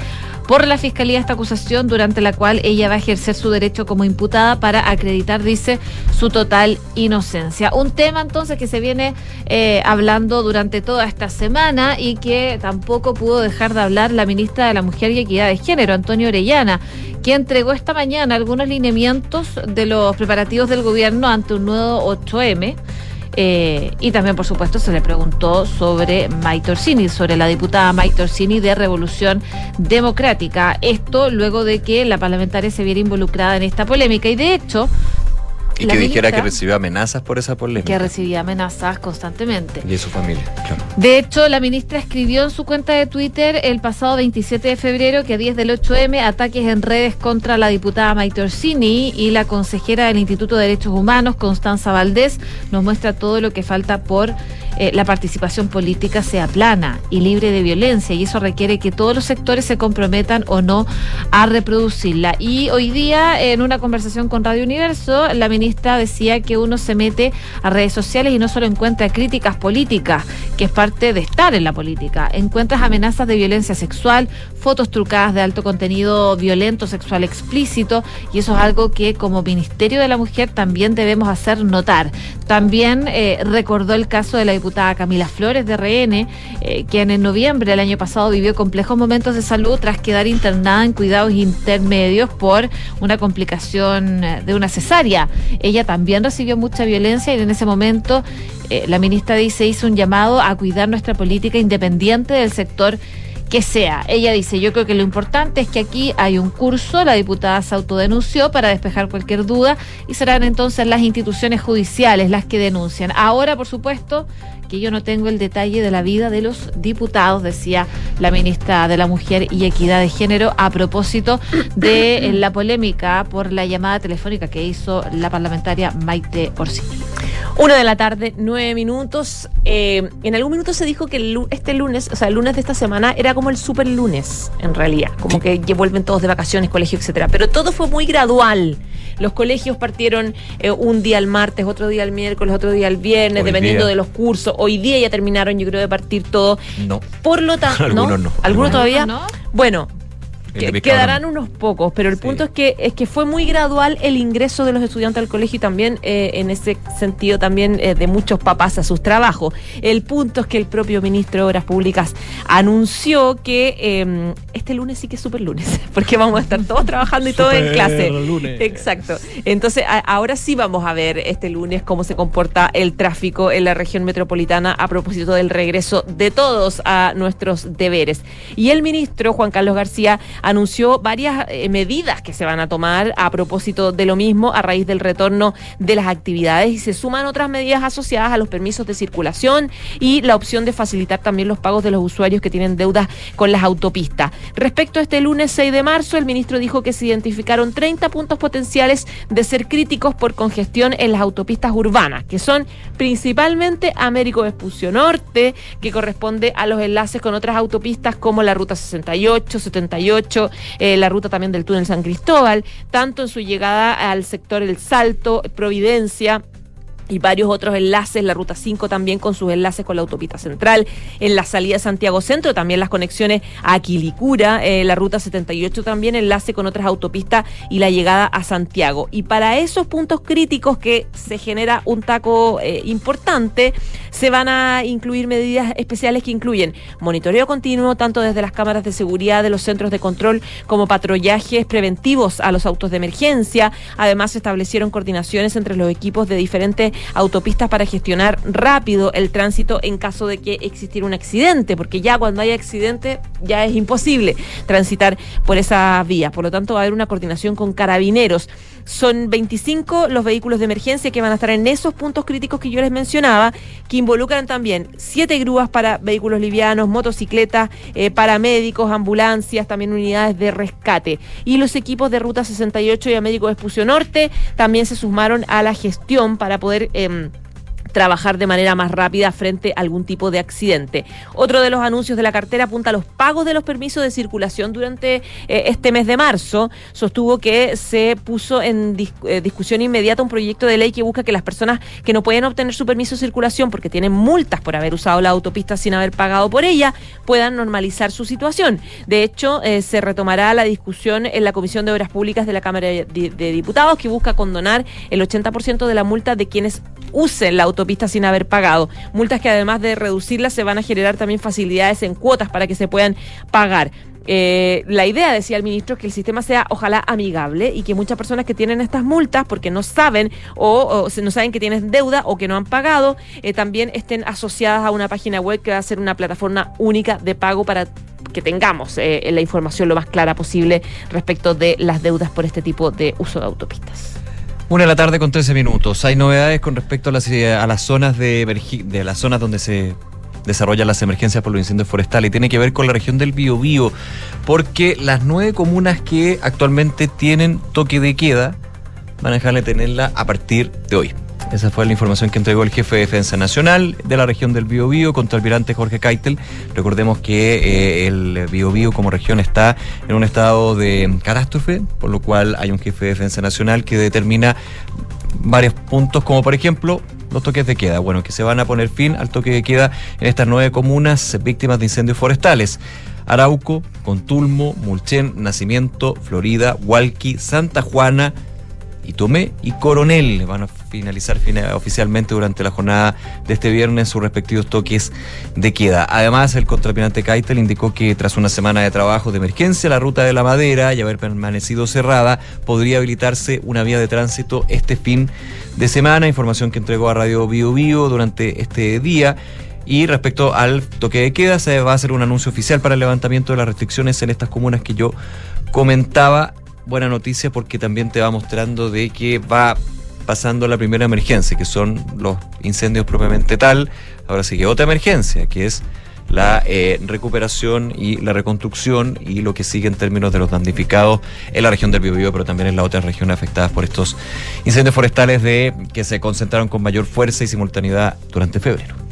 por la Fiscalía esta acusación durante la cual ella va a ejercer su derecho como imputada para acreditar, dice, su total inocencia. Un tema entonces que se viene eh, hablando durante toda esta semana y que tampoco pudo dejar de hablar la ministra de la Mujer y Equidad de Género, Antonio Orellana, que entregó esta mañana algunos lineamientos de los preparativos del gobierno ante un nuevo 8M. Eh, y también, por supuesto, se le preguntó sobre Maite Orsini, sobre la diputada Maite Orsini de Revolución Democrática. Esto luego de que la parlamentaria se viera involucrada en esta polémica. Y de hecho, Y la que dijera ministra- que recibió amenazas por esa polémica. que recibía amenazas constantemente. Y de su familia, claro. De hecho, la ministra escribió en su cuenta de Twitter el pasado 27 de febrero que a 10 del 8M ataques en redes contra la diputada Maite Orsini y la consejera del Instituto de Derechos Humanos, Constanza Valdés, nos muestra todo lo que falta por eh, la participación política sea plana y libre de violencia y eso requiere que todos los sectores se comprometan o no a reproducirla. Y hoy día, en una conversación con Radio Universo, la ministra decía que uno se mete a redes sociales y no solo encuentra críticas políticas, que es parte de estar en la política, encuentras amenazas de violencia sexual, fotos trucadas de alto contenido violento, sexual explícito, y eso es algo que como Ministerio de la Mujer también debemos hacer notar. También eh, recordó el caso de la diputada Camila Flores de RN, eh, quien en noviembre del año pasado vivió complejos momentos de salud tras quedar internada en cuidados intermedios por una complicación eh, de una cesárea. Ella también recibió mucha violencia y en ese momento eh, la ministra dice hizo un llamado a cuidar nuestra política independiente del sector que sea. Ella dice, yo creo que lo importante es que aquí hay un curso, la diputada se autodenunció para despejar cualquier duda y serán entonces las instituciones judiciales las que denuncian. Ahora, por supuesto, que yo no tengo el detalle de la vida de los diputados, decía la ministra de la Mujer y Equidad de Género a propósito de eh, la polémica por la llamada telefónica que hizo la parlamentaria Maite Orsini. Una de la tarde, nueve minutos. Eh, en algún minuto se dijo que el este lunes, o sea, el lunes de esta semana, era como el super lunes, en realidad. Como que vuelven todos de vacaciones, colegio, etcétera. Pero todo fue muy gradual. Los colegios partieron eh, un día el martes, otro día el miércoles, otro día el viernes, Hoy dependiendo día. de los cursos. Hoy día ya terminaron, yo creo, de partir todo. No. Por lo [LAUGHS] tanto, Algunos no. ¿Algunos todavía? ¿No? Bueno, que- quedarán no. unos pocos, pero el punto es que es que fue muy gradual el ingreso de los estudiantes al colegio y también eh, en ese sentido también eh, de muchos papás a sus trabajos. El punto es que el propio ministro de Obras Públicas anunció que eh, este lunes sí que es super lunes, [LAUGHS] porque vamos a estar todos trabajando y todos en [LAUGHS] clase. lunes. Exacto. Entonces a- ahora sí vamos a ver este lunes cómo se comporta el tráfico en la región metropolitana a propósito del regreso de todos a nuestros deberes. Y el ministro Juan Carlos García anunció varias eh, medidas que se van a tomar a propósito de lo mismo a raíz del retorno de las actividades y se suman otras medidas asociadas a los permisos de circulación y la opción de facilitar también los pagos de los usuarios que tienen deudas con las autopistas. Respecto a este lunes 6 de marzo, el ministro dijo que se identificaron 30 puntos potenciales de ser críticos por congestión en las autopistas urbanas, que son principalmente Américo Vespucio Norte, que corresponde a los enlaces con otras autopistas como la ruta 68, 78, eh, la ruta también del túnel San Cristóbal, tanto en su llegada al sector El Salto, Providencia, y varios otros enlaces, la ruta 5 también con sus enlaces con la autopista central, en la salida de Santiago Centro también las conexiones a Quilicura, eh, la ruta 78 también enlace con otras autopistas y la llegada a Santiago. Y para esos puntos críticos que se genera un taco eh, importante, se van a incluir medidas especiales que incluyen monitoreo continuo tanto desde las cámaras de seguridad de los centros de control como patrullajes preventivos a los autos de emergencia. Además, se establecieron coordinaciones entre los equipos de diferentes autopistas para gestionar rápido el tránsito en caso de que existiera un accidente, porque ya cuando hay accidente ya es imposible transitar por esa vía. Por lo tanto, va a haber una coordinación con carabineros. Son 25 los vehículos de emergencia que van a estar en esos puntos críticos que yo les mencionaba, que involucran también siete grúas para vehículos livianos, motocicletas, eh, paramédicos, ambulancias, también unidades de rescate. Y los equipos de Ruta 68 y Américo Vespucio Norte también se sumaron a la gestión para poder... Em, trabajar de manera más rápida frente a algún tipo de accidente. Otro de los anuncios de la cartera apunta a los pagos de los permisos de circulación durante eh, este mes de marzo. Sostuvo que se puso en eh, discusión inmediata un proyecto de ley que busca que las personas que no pueden obtener su permiso de circulación porque tienen multas por haber usado la autopista sin haber pagado por ella puedan normalizar su situación. De hecho, eh, se retomará la discusión en la Comisión de Obras Públicas de la Cámara de, de Diputados que busca condonar el 80% de la multa de quienes usen la autopista sin haber pagado. Multas que además de reducirlas se van a generar también facilidades en cuotas para que se puedan pagar. Eh, la idea, decía el ministro, es que el sistema sea ojalá amigable y que muchas personas que tienen estas multas porque no saben o, no saben que tienen deuda o que no han pagado, eh, también estén asociadas a una página web que va a ser una plataforma única de pago para que tengamos eh, la información lo más clara posible respecto de las deudas por este tipo de uso de autopistas. Una de la tarde con 13 minutos. Hay novedades con respecto a las, eh, zonas de, de las zonas donde se desarrollan las emergencias por los incendios forestales y tiene que ver con la región del Biobío, porque las nueve comunas que actualmente tienen toque de queda van a dejar de tenerla a partir de hoy. Esa fue la información que entregó el jefe de Defensa Nacional de la región del Biobío contra el almirante Jorge Keitel. Recordemos que eh, el Biobío como región está en un estado de catástrofe, por lo cual hay un jefe de Defensa Nacional que determina varios puntos, como por ejemplo los toques de queda. Bueno, que se van a poner fin al toque de queda en estas nueve comunas víctimas de incendios forestales. Arauco, Contulmo, Mulchen, Nacimiento, Florida, Hualqui, Santa Juana, Itomé y Coronel van a finalizar oficialmente durante la jornada de este viernes sus respectivos toques de queda. Además, el contrapinante Kaitel indicó que tras una semana de trabajo de emergencia, la ruta de la madera y haber permanecido cerrada, podría habilitarse una vía de tránsito este fin de semana, información que entregó a Radio Bio Bio durante este día. Y respecto al toque de queda, se va a hacer un anuncio oficial para el levantamiento de las restricciones en estas comunas que yo comentaba. Buena noticia porque también te va mostrando de que va pasando la primera emergencia, que son los incendios propiamente tal. Ahora sigue otra emergencia, que es la eh, recuperación y la reconstrucción y lo que sigue en términos de los damnificados en la región del Biobío, pero también en las otras regiones afectadas por estos incendios forestales de que se concentraron con mayor fuerza y simultaneidad durante febrero.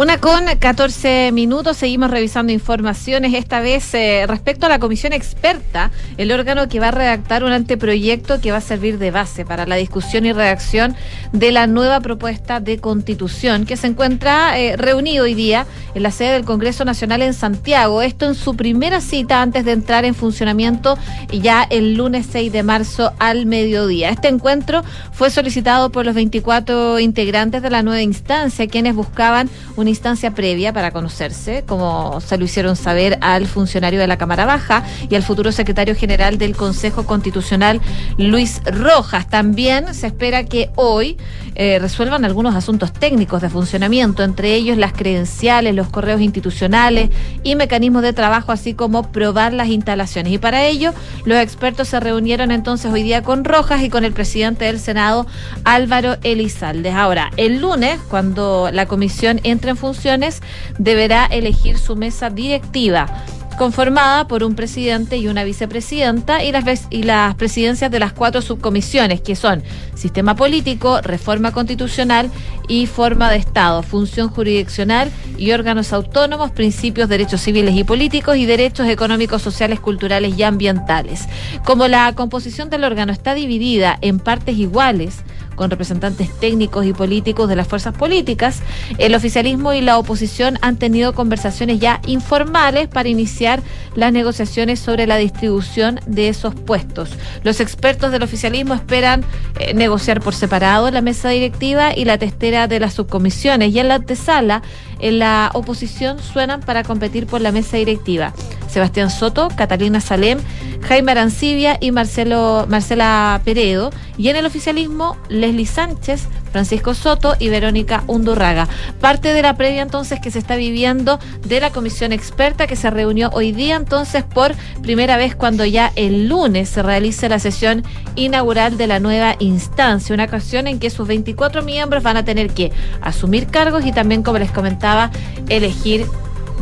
Una con 14 minutos, seguimos revisando informaciones, esta vez eh, respecto a la comisión experta, el órgano que va a redactar un anteproyecto que va a servir de base para la discusión y redacción de la nueva propuesta de constitución que se encuentra eh, reunido hoy día en la sede del Congreso Nacional en Santiago. Esto en su primera cita antes de entrar en funcionamiento ya el lunes 6 de marzo al mediodía. Este encuentro fue solicitado por los 24 integrantes de la nueva instancia, quienes buscaban un instancia previa para conocerse, como se lo hicieron saber al funcionario de la Cámara Baja y al futuro secretario general del Consejo Constitucional, Luis Rojas. También se espera que hoy eh, resuelvan algunos asuntos técnicos de funcionamiento, entre ellos las credenciales, los correos institucionales y mecanismos de trabajo, así como probar las instalaciones. Y para ello, los expertos se reunieron entonces hoy día con Rojas y con el presidente del Senado, Álvaro Elizalde. Ahora, el lunes, cuando la comisión entre en funciones, deberá elegir su mesa directiva conformada por un presidente y una vicepresidenta y las, y las presidencias de las cuatro subcomisiones, que son sistema político, reforma constitucional y forma de Estado, función jurisdiccional y órganos autónomos, principios, derechos civiles y políticos y derechos económicos, sociales, culturales y ambientales. Como la composición del órgano está dividida en partes iguales, con representantes técnicos y políticos de las fuerzas políticas, el oficialismo y la oposición han tenido conversaciones ya informales para iniciar las negociaciones sobre la distribución de esos puestos. Los expertos del oficialismo esperan eh, negociar por separado la mesa directiva y la testera de las subcomisiones y en la antesala en la oposición suenan para competir por la mesa directiva. Sebastián Soto, Catalina Salem, Jaime Arancibia y Marcelo, Marcela Peredo. Y en el oficialismo, Leslie Sánchez, Francisco Soto y Verónica Undurraga. Parte de la previa entonces que se está viviendo de la comisión experta que se reunió hoy día entonces por primera vez cuando ya el lunes se realice la sesión inaugural de la nueva instancia, una ocasión en que sus 24 miembros van a tener que asumir cargos y también, como les comentaba, elegir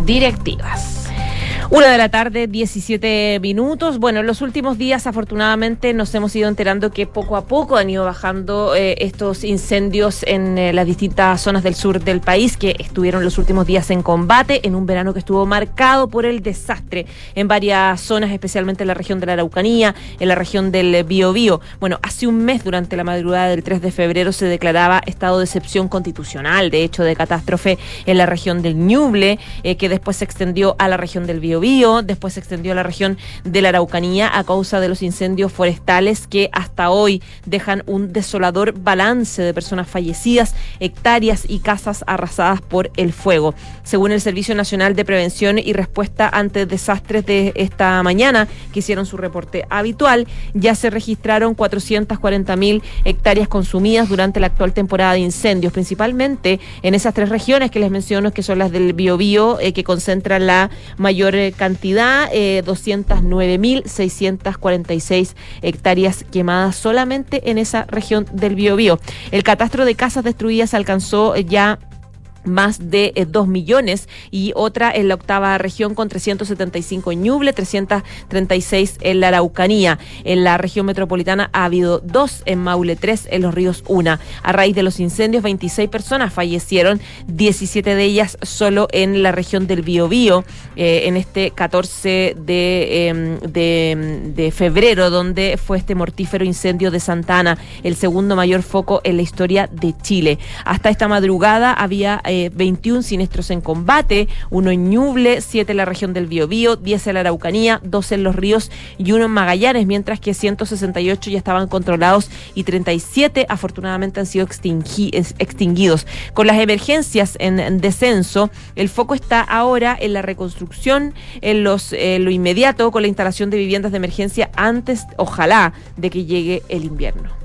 directivas. Una de la tarde, 17 minutos. Bueno, en los últimos días, afortunadamente, nos hemos ido enterando que poco a poco han ido bajando eh, estos incendios en eh, las distintas zonas del sur del país que estuvieron los últimos días en combate, en un verano que estuvo marcado por el desastre en varias zonas, especialmente en la región de la Araucanía, en la región del Biobío. Bueno, hace un mes, durante la madrugada del 3 de febrero, se declaraba estado de excepción constitucional, de hecho, de catástrofe en la región del Ñuble, eh, que después se extendió a la región del Biobío después se extendió a la región de la Araucanía a causa de los incendios forestales que hasta hoy dejan un desolador balance de personas fallecidas, hectáreas y casas arrasadas por el fuego. Según el Servicio Nacional de Prevención y Respuesta ante Desastres de esta mañana, que hicieron su reporte habitual, ya se registraron 440 mil hectáreas consumidas durante la actual temporada de incendios, principalmente en esas tres regiones que les menciono, que son las del Biobío, eh, que concentran la mayor cantidad, eh, 209.646 hectáreas quemadas solamente en esa región del Biobío. El catastro de casas destruidas alcanzó ya más de eh, dos 2 millones y otra en la octava región con 375 en Ñuble, 336 en la Araucanía. En la región metropolitana ha habido dos en Maule, tres en los ríos Una. A raíz de los incendios, 26 personas fallecieron, 17 de ellas solo en la región del Biobío, eh, en este 14 de, em, de, de febrero, donde fue este mortífero incendio de Santana, el segundo mayor foco en la historia de Chile. Hasta esta madrugada había eh, 21 siniestros en combate, uno en Ñuble, 7 en la región del Biobío, 10 en la Araucanía, 12 en los ríos y uno en Magallanes, mientras que 168 ya estaban controlados y 37 afortunadamente han sido extinguidos. Con las emergencias en, descenso, el foco está ahora en la reconstrucción, en los, lo inmediato, con la instalación de viviendas de emergencia antes, ojalá, de que llegue el invierno.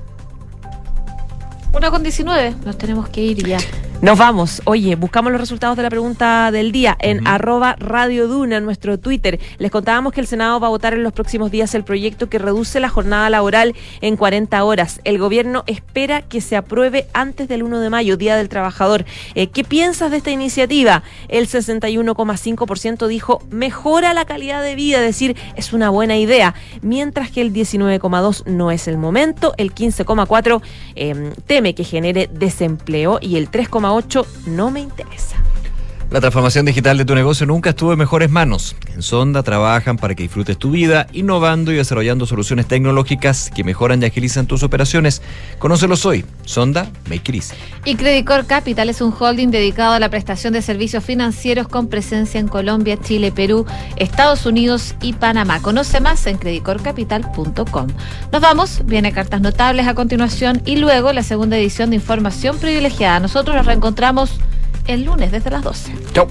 Una con 19, nos tenemos que ir ya. Nos vamos. Oye, buscamos los resultados de la pregunta del día en arroba Radio Duna, en nuestro Twitter. Les contábamos que el Senado va a votar en los próximos días el proyecto que reduce la jornada laboral en 40 horas. El gobierno espera que se apruebe antes del 1 de mayo, Día del Trabajador. Eh, ¿Qué piensas de esta iniciativa? El 61,5% dijo mejora la calidad de vida, es decir, es una buena idea, mientras que el 19,2% no es el momento, el 15,4% eh, que genere desempleo y el 3,8% no me interesa. La transformación digital de tu negocio nunca estuvo en mejores manos. En Sonda trabajan para que disfrutes tu vida, innovando y desarrollando soluciones tecnológicas que mejoran y agilizan tus operaciones. Conócelos hoy. Sonda Make It. Y Credicor Capital es un holding dedicado a la prestación de servicios financieros con presencia en Colombia, Chile, Perú, Estados Unidos y Panamá. Conoce más en credicorcapital.com. Nos vamos. Viene cartas notables a continuación y luego la segunda edición de Información Privilegiada. Nosotros nos reencontramos el lunes desde las 12. Chau.